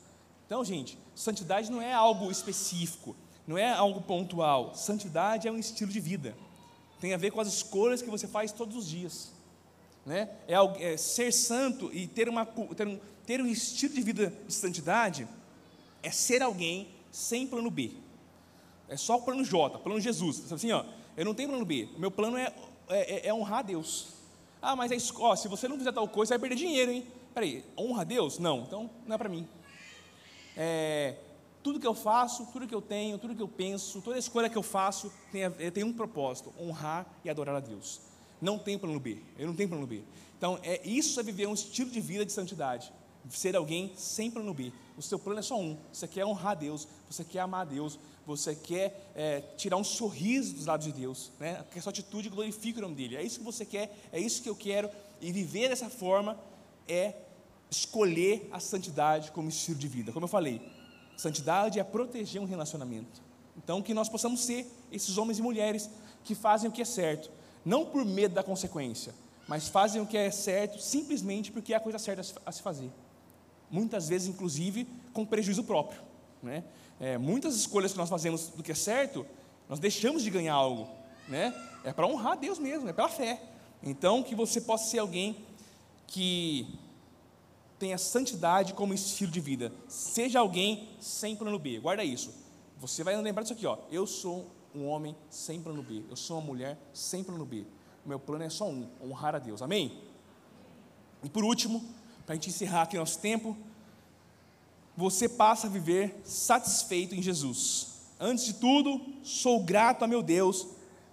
Então, gente, santidade não é algo específico, não é algo pontual. Santidade é um estilo de vida. Tem a ver com as escolhas que você faz todos os dias. Né? É, é ser santo e ter, uma, ter, um, ter um estilo de vida de santidade é ser alguém sem plano B. É só o plano J, plano Jesus. Assim, ó, eu não tenho plano B. O meu plano é, é, é honrar a Deus. Ah, mas é, ó, se você não fizer tal coisa, você vai perder dinheiro, hein? Peraí, honra a Deus? Não, então não é para mim. É, tudo que eu faço, tudo que eu tenho, tudo que eu penso, toda escolha que eu faço tem, tem um propósito: honrar e adorar a Deus. Não tem plano B. Eu não tenho plano B. Então, é isso é viver um estilo de vida de santidade ser alguém sem plano B. O seu plano é só um. Você quer honrar a Deus, você quer amar a Deus, você quer é, tirar um sorriso dos lábios de Deus, né? que a sua atitude glorifique o nome dele. É isso que você quer, é isso que eu quero. E viver dessa forma é escolher a santidade como estilo de vida. Como eu falei, santidade é proteger um relacionamento. Então, que nós possamos ser esses homens e mulheres que fazem o que é certo, não por medo da consequência, mas fazem o que é certo simplesmente porque é a coisa certa a se fazer muitas vezes, inclusive, com prejuízo próprio. Né? É, muitas escolhas que nós fazemos do que é certo, nós deixamos de ganhar algo. Né? É para honrar Deus mesmo, é pela fé. Então, que você possa ser alguém que tenha santidade como estilo de vida. Seja alguém sem plano B. Guarda isso. Você vai lembrar disso aqui, ó. Eu sou um homem sem plano B. Eu sou uma mulher sem plano B. O meu plano é só um: honrar a Deus. Amém? E por último, para a gente encerrar aqui nosso tempo, você passa a viver satisfeito em Jesus. Antes de tudo, sou grato a meu Deus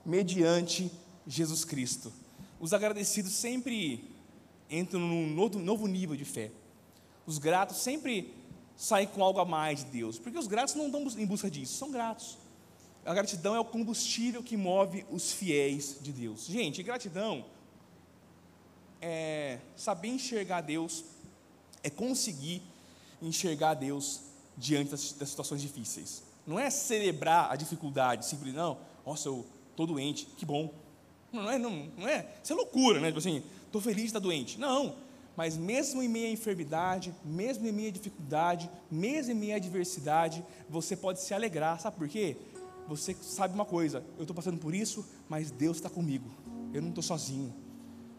mediante Jesus Cristo. Os agradecidos sempre entram num novo nível de fé. Os gratos sempre saem com algo a mais de Deus, porque os gratos não estão em busca disso, são gratos. A gratidão é o combustível que move os fiéis de Deus. Gente, gratidão é saber enxergar Deus, é conseguir enxergar Deus diante das, das situações difíceis. Não é celebrar a dificuldade, simplesmente, não, nossa, eu estou doente, que bom. Não é, não, não é, isso é loucura, né? Tipo assim, estou feliz de estar doente. Não, mas mesmo em meio à enfermidade, mesmo em meio à dificuldade, mesmo em meio à adversidade, você pode se alegrar, sabe por quê? Você sabe uma coisa, eu estou passando por isso, mas Deus está comigo, eu não estou sozinho.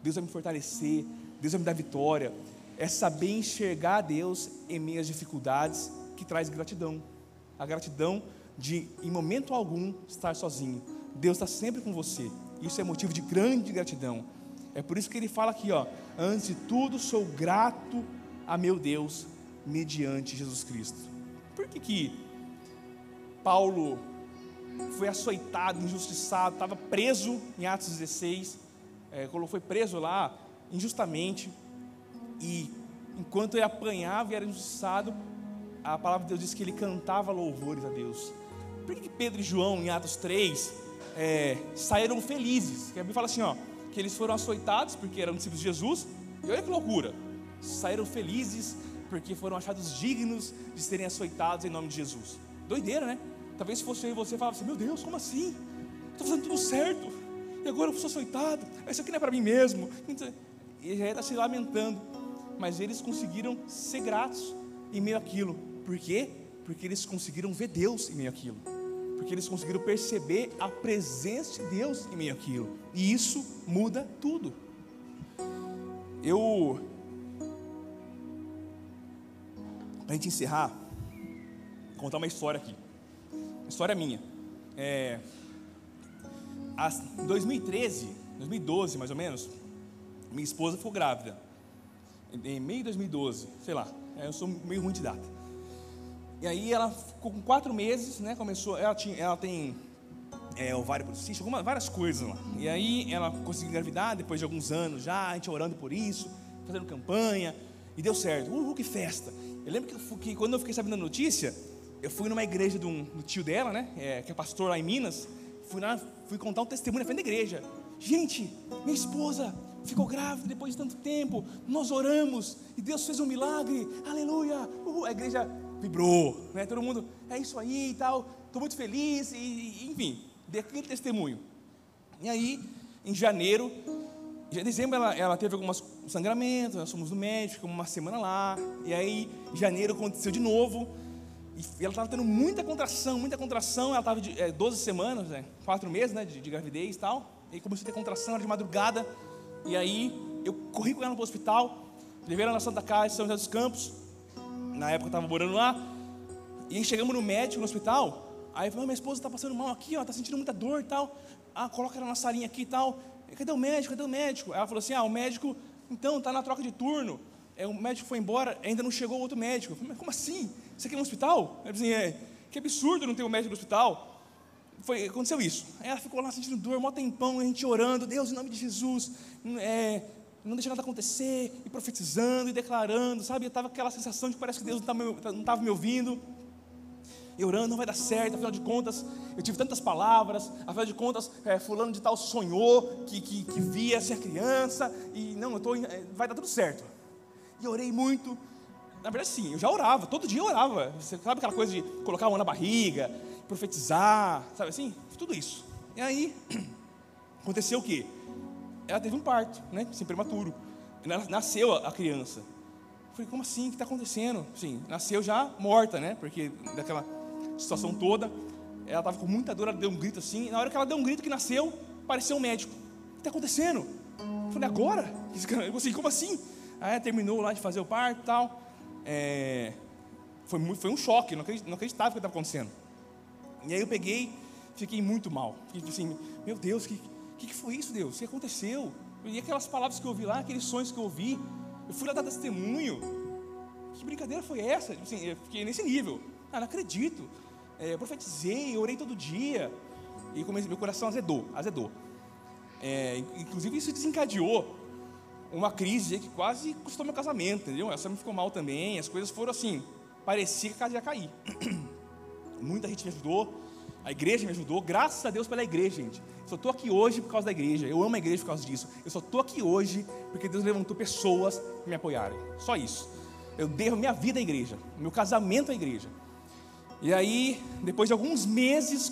Deus vai me fortalecer, Deus vai me dar vitória. É saber enxergar Deus em às dificuldades que traz gratidão. A gratidão de, em momento algum, estar sozinho. Deus está sempre com você. Isso é motivo de grande gratidão. É por isso que ele fala aqui, ó, antes de tudo sou grato a meu Deus mediante Jesus Cristo. Por que que Paulo foi açoitado, injustiçado, estava preso em Atos 16, é, foi preso lá injustamente, e enquanto ele apanhava e era injustiçado, a palavra de Deus diz que ele cantava louvores a Deus. Por que, Pedro e João, em Atos 3, é, saíram felizes? Que a Bíblia fala assim, ó, que eles foram açoitados porque eram discípulos de Jesus, e olha que loucura, saíram felizes porque foram achados dignos de serem açoitados em nome de Jesus. Doideira, né? Talvez se fosse eu e você falava assim: Meu Deus, como assim? Estou fazendo tudo certo, e agora eu sou açoitado, isso aqui não é para mim mesmo. E já está se lamentando, mas eles conseguiram ser gratos em meio àquilo, por quê? Porque eles conseguiram ver Deus em meio àquilo, porque eles conseguiram perceber a presença de Deus em meio àquilo, e isso muda tudo. Eu para a gente encerrar, contar uma história aqui. História minha. É, em 2013, 2012 mais ou menos, minha esposa ficou grávida. Em meio de 2012, sei lá, é, eu sou meio ruim de data. E aí ela ficou com quatro meses, né? Começou, ela, tinha, ela tem é, ovário policístico, algumas, várias coisas lá. E aí ela conseguiu engravidar depois de alguns anos já, a gente orando por isso, fazendo campanha, e deu certo. Uhul, que festa! Eu lembro que, que quando eu fiquei sabendo da notícia, eu fui numa igreja de um, do tio dela, né? É, que é pastor lá em Minas. Fui lá, fui contar um testemunho na frente da igreja. Gente, minha esposa ficou grávida depois de tanto tempo. Nós oramos e Deus fez um milagre. Aleluia! Uhul. A igreja vibrou, né? Todo mundo, é isso aí e tal. Estou muito feliz e, e enfim, dei aquele testemunho. E aí, em janeiro, em dezembro ela, ela teve alguns sangramentos, nós fomos no médico, uma semana lá. E aí, em janeiro aconteceu de novo. E ela estava tendo muita contração, muita contração. Ela estava de é, 12 semanas, né, 4 meses né, de, de gravidez e tal. E começou a ter contração, era de madrugada. E aí eu corri com ela para o hospital, levei ela na Santa Casa São José dos Campos. Na época eu estava morando lá. E aí chegamos no médico, no hospital. Aí eu falei, minha esposa está passando mal aqui, está sentindo muita dor e tal. Ah, coloca ela na salinha aqui e tal. Cadê o médico? Cadê o médico? Ela falou assim: ah, o médico, então, está na troca de turno. É, o médico foi embora, ainda não chegou outro médico. Eu falei, mas como assim? Você é um hospital? Ele assim, é, que absurdo não ter um médico no hospital. Foi, aconteceu isso. Aí ela ficou lá sentindo dor, mó tempão, a gente orando, Deus, em nome de Jesus, é, não deixa nada acontecer, e profetizando, e declarando, sabe? Eu estava aquela sensação de que parece que Deus não estava me ouvindo orando, não vai dar certo, afinal de contas, eu tive tantas palavras, afinal de contas, é, fulano de tal sonhou que, que, que via ser criança, e não, eu tô, é, vai dar tudo certo. E orei muito, na verdade sim, eu já orava, todo dia eu orava, você sabe aquela coisa de colocar a mão na barriga, profetizar, sabe assim, tudo isso. E aí, aconteceu o quê? Ela teve um parto, né, sem prematuro, nasceu a criança. Eu falei, como assim? O que está acontecendo? Sim, nasceu já morta, né? Porque daquela situação toda. Ela estava com muita dor, ela deu um grito assim. Na hora que ela deu um grito que nasceu, apareceu um médico. O que está acontecendo? Eu falei, agora? Eu assim, como assim? Aí terminou lá de fazer o parto e tal. É, foi, muito, foi um choque, não acreditava, o que estava acontecendo. E aí eu peguei, fiquei muito mal. Fiquei assim, meu Deus, o que, que, que foi isso, Deus? O que aconteceu? E aquelas palavras que eu ouvi lá, aqueles sonhos que eu ouvi, eu fui lá dar testemunho. Que brincadeira foi essa? Assim, eu fiquei nesse nível. Ah, não acredito. É, eu profetizei, eu orei todo dia. E comecei, meu coração azedou, azedou. É, inclusive isso desencadeou uma crise que quase custou meu casamento, entendeu? Essa me ficou mal também, as coisas foram assim, parecia que a casa ia cair. Muita gente me ajudou, a igreja me ajudou, graças a Deus pela igreja, gente. Eu só estou aqui hoje por causa da igreja, eu amo a igreja por causa disso. Eu só estou aqui hoje porque Deus levantou pessoas para me apoiarem, só isso. Eu devo minha vida à igreja, meu casamento à igreja. E aí, depois de alguns meses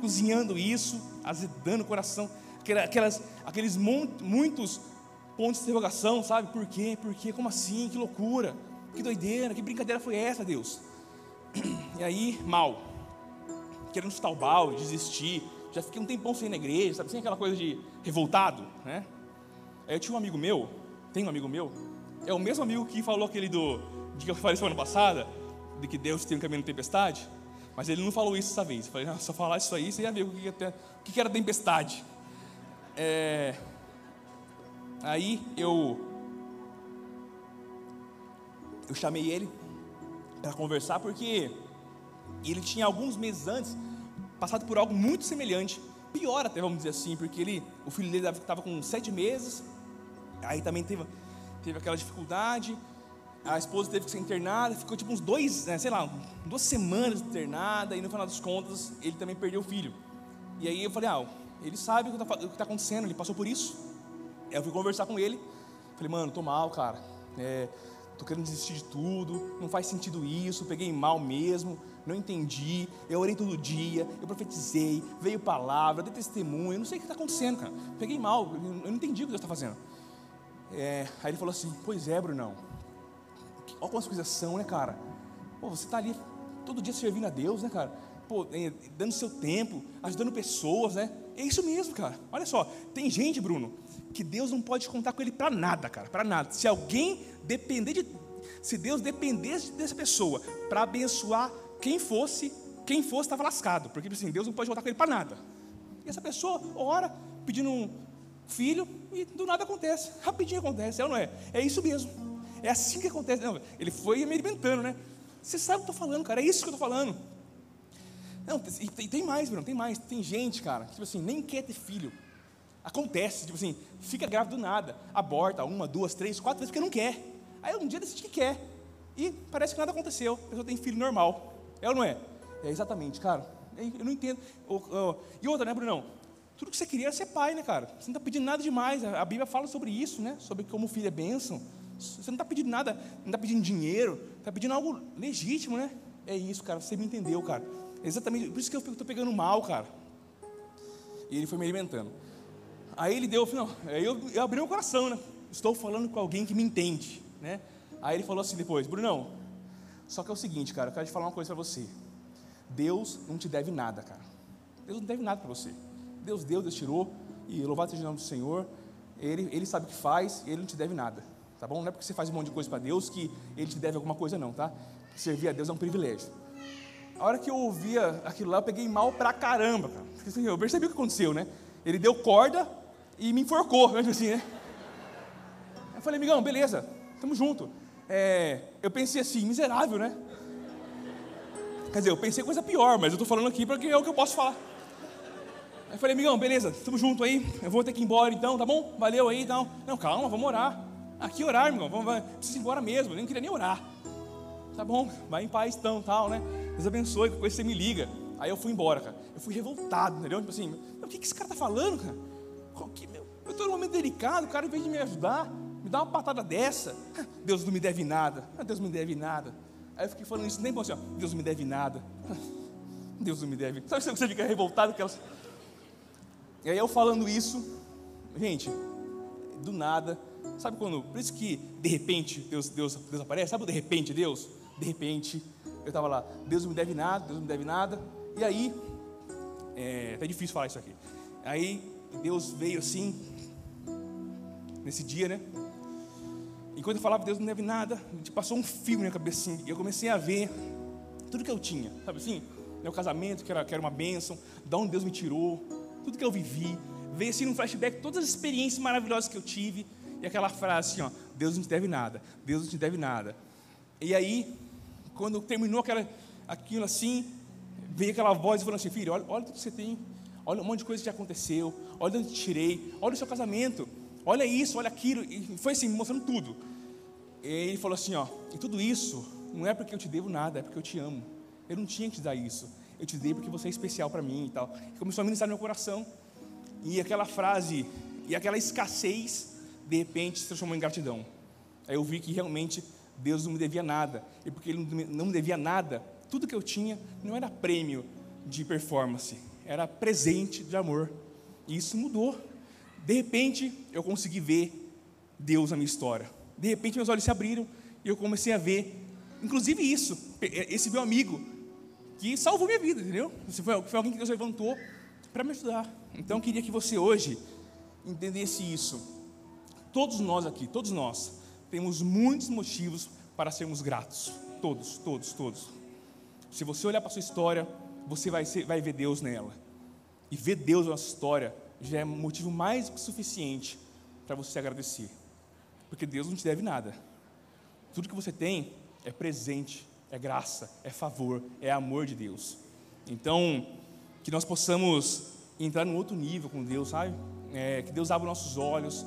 cozinhando isso, azedando o coração, aquelas, aqueles muitos pontos de interrogação, sabe? Por quê? Por quê? Como assim? Que loucura! Que doideira! Que brincadeira foi essa, Deus? E aí, mal, querendo chutar o balde, desistir. Já fiquei um tempão sem ir na igreja, sabe? Sem aquela coisa de revoltado, né? Aí eu tinha um amigo meu, tem um amigo meu, é o mesmo amigo que falou aquele do, de que eu falei semana passada, de que Deus tem um caminho de tempestade. Mas ele não falou isso dessa vez. Eu falei, não, eu falar isso aí, você ia ver o que, que era tempestade. É... Aí eu eu chamei ele para conversar porque ele tinha alguns meses antes passado por algo muito semelhante, pior até vamos dizer assim, porque ele, o filho dele estava com sete meses, aí também teve, teve aquela dificuldade, a esposa teve que ser internada, ficou tipo uns dois, né, sei lá, duas semanas internada, e no final das contas ele também perdeu o filho. E aí eu falei, ah, ele sabe o que está tá acontecendo, ele passou por isso. Eu fui conversar com ele, falei, mano, tô mal, cara. É, tô querendo desistir de tudo, não faz sentido isso, peguei mal mesmo, não entendi, eu orei todo dia, eu profetizei, veio palavra, dei testemunho, não sei o que está acontecendo, cara. Peguei mal, eu não entendi o que Deus está fazendo. É, aí ele falou assim, pois é, Brunão, olha como as coisas são, né, cara? Pô, você está ali todo dia servindo a Deus, né, cara? Pô, é, dando seu tempo, ajudando pessoas, né? É isso mesmo, cara. Olha só, tem gente, Bruno, que Deus não pode contar com ele para nada, cara, para nada. Se alguém depender de, se Deus dependesse dessa pessoa para abençoar quem fosse, quem fosse estava lascado, porque tipo assim, Deus não pode contar com ele para nada. E essa pessoa ora pedindo um filho e do nada acontece, rapidinho acontece, é ou não é? É isso mesmo. É assim que acontece. Não, ele foi me alimentando, né? Você sabe o que eu estou falando, cara, é isso que eu estou falando. Não, e tem, tem mais, Bruno, tem mais. Tem gente, cara, que tipo assim, nem quer ter filho. Acontece, tipo assim, fica grávida do nada, aborta uma, duas, três, quatro vezes porque não quer. Aí um dia decide que quer. E parece que nada aconteceu. A pessoa tem filho normal. É ou não é? É exatamente, cara. Eu não entendo. E outra, né, Brunão? Tudo que você queria era ser pai, né, cara? Você não está pedindo nada demais. A Bíblia fala sobre isso, né? Sobre como o filho é bênção. Você não está pedindo nada, não está pedindo dinheiro, está pedindo algo legítimo, né? É isso, cara. Você me entendeu, cara. É exatamente. Por isso que eu estou pegando mal, cara. E ele foi me alimentando. Aí ele deu, não, aí eu, eu abri o coração, né? Estou falando com alguém que me entende, né? Aí ele falou assim depois, Brunão, só que é o seguinte, cara, eu quero te falar uma coisa para você. Deus não te deve nada, cara. Deus não deve nada para você. Deus deu, Deus tirou, e louvado seja o nome do Senhor. Ele, ele sabe o que faz, e ele não te deve nada, tá bom? Não é porque você faz um monte de coisa para Deus que ele te deve alguma coisa, não, tá? Servir a Deus é um privilégio. A hora que eu ouvia aquilo lá, eu peguei mal pra caramba, cara. Assim, eu percebi o que aconteceu, né? Ele deu corda, e me enforcou, assim, né? Eu falei, amigão, beleza, tamo junto. É, eu pensei assim, miserável, né? Quer dizer, eu pensei coisa pior, mas eu tô falando aqui porque é o que eu posso falar. Aí eu falei, amigão, beleza, tamo junto aí, eu vou ter que ir embora então, tá bom? Valeu aí e então. tal. Não, calma, vamos orar. Aqui orar, amigão, vamos, vamos, ir embora mesmo, eu nem queria nem orar. Tá bom, vai em paz então, tal, né? Deus abençoe, qualquer coisa você me liga. Aí eu fui embora, cara. Eu fui revoltado, entendeu? Tipo assim, o que, que esse cara tá falando, cara? Eu estou num momento delicado, o cara, em vez de me ajudar, me dá uma patada dessa. Deus não me deve nada. Ah, Deus não me deve nada. Aí eu fiquei falando isso nem bom assim, ó, Deus não me deve nada. Deus não me deve. Sabe se você fica revoltado? Aquelas... E aí eu falando isso, gente, do nada, sabe quando? Por isso que de repente Deus, Deus, Deus aparece, sabe o de repente Deus? De repente, eu estava lá, Deus não me deve nada, Deus não me deve nada. E aí, é, tá difícil falar isso aqui. Aí Deus veio assim, nesse dia, né? Enquanto eu falava, Deus não deve nada, passou um fio na minha cabeça assim, e eu comecei a ver tudo que eu tinha, sabe assim? Meu casamento, que era, que era uma bênção, de onde Deus me tirou, tudo que eu vivi, veio assim num flashback todas as experiências maravilhosas que eu tive, e aquela frase assim, ó, Deus não te deve nada, Deus não te deve nada. E aí, quando terminou aquela, aquilo assim, veio aquela voz e falou assim, filho, olha, olha tudo que você tem, olha um monte de coisa que já aconteceu, olha onde te tirei, olha o seu casamento, olha isso, olha aquilo, e foi assim, mostrando tudo. E ele falou assim: ó, e tudo isso não é porque eu te devo nada, é porque eu te amo. Eu não tinha que te dar isso, eu te dei porque você é especial para mim e tal. E começou a ministrar no meu coração, e aquela frase, e aquela escassez, de repente se transformou em gratidão. Aí eu vi que realmente Deus não me devia nada, e porque Ele não me devia nada, tudo que eu tinha não era prêmio de performance, era presente de amor. E isso mudou. De repente, eu consegui ver Deus na minha história. De repente, meus olhos se abriram e eu comecei a ver, inclusive isso, esse meu amigo, que salvou minha vida, entendeu? Foi, foi alguém que Deus levantou para me ajudar. Então, eu queria que você hoje entendesse isso. Todos nós aqui, todos nós, temos muitos motivos para sermos gratos. Todos, todos, todos. Se você olhar para a sua história, você vai, ser, vai ver Deus nela. E ver Deus na nossa história já é motivo mais que suficiente para você agradecer. Porque Deus não te deve nada. Tudo que você tem é presente, é graça, é favor, é amor de Deus. Então, que nós possamos entrar num outro nível com Deus, sabe? É, que Deus abra nossos olhos.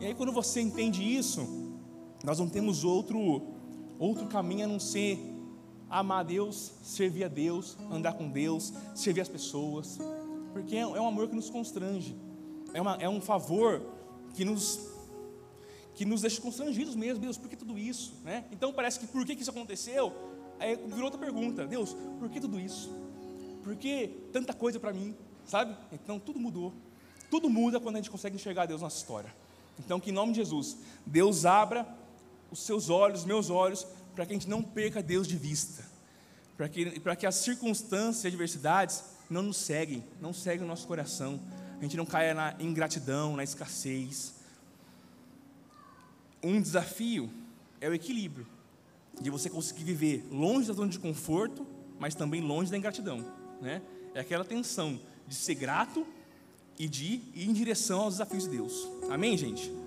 E aí, quando você entende isso, nós não temos outro, outro caminho a não ser amar a Deus, servir a Deus, andar com Deus, servir as pessoas, porque é, é um amor que nos constrange, é, uma, é um favor que nos que nos deixa constrangidos mesmo, Deus, por que tudo isso? Né? Então parece que por que, isso aconteceu? Aí virou outra pergunta, Deus, por que tudo isso? Por que tanta coisa para mim? Sabe? Então tudo mudou. Tudo muda quando a gente consegue enxergar Deus na nossa história. Então que em nome de Jesus, Deus abra os seus olhos, os meus olhos, para que a gente não perca Deus de vista. Para que, para que as circunstâncias e adversidades não nos seguem, não seguem o nosso coração. A gente não caia na ingratidão, na escassez um desafio é o equilíbrio de você conseguir viver longe da zona de conforto, mas também longe da ingratidão, né? É aquela tensão de ser grato e de ir em direção aos desafios de Deus. Amém, gente?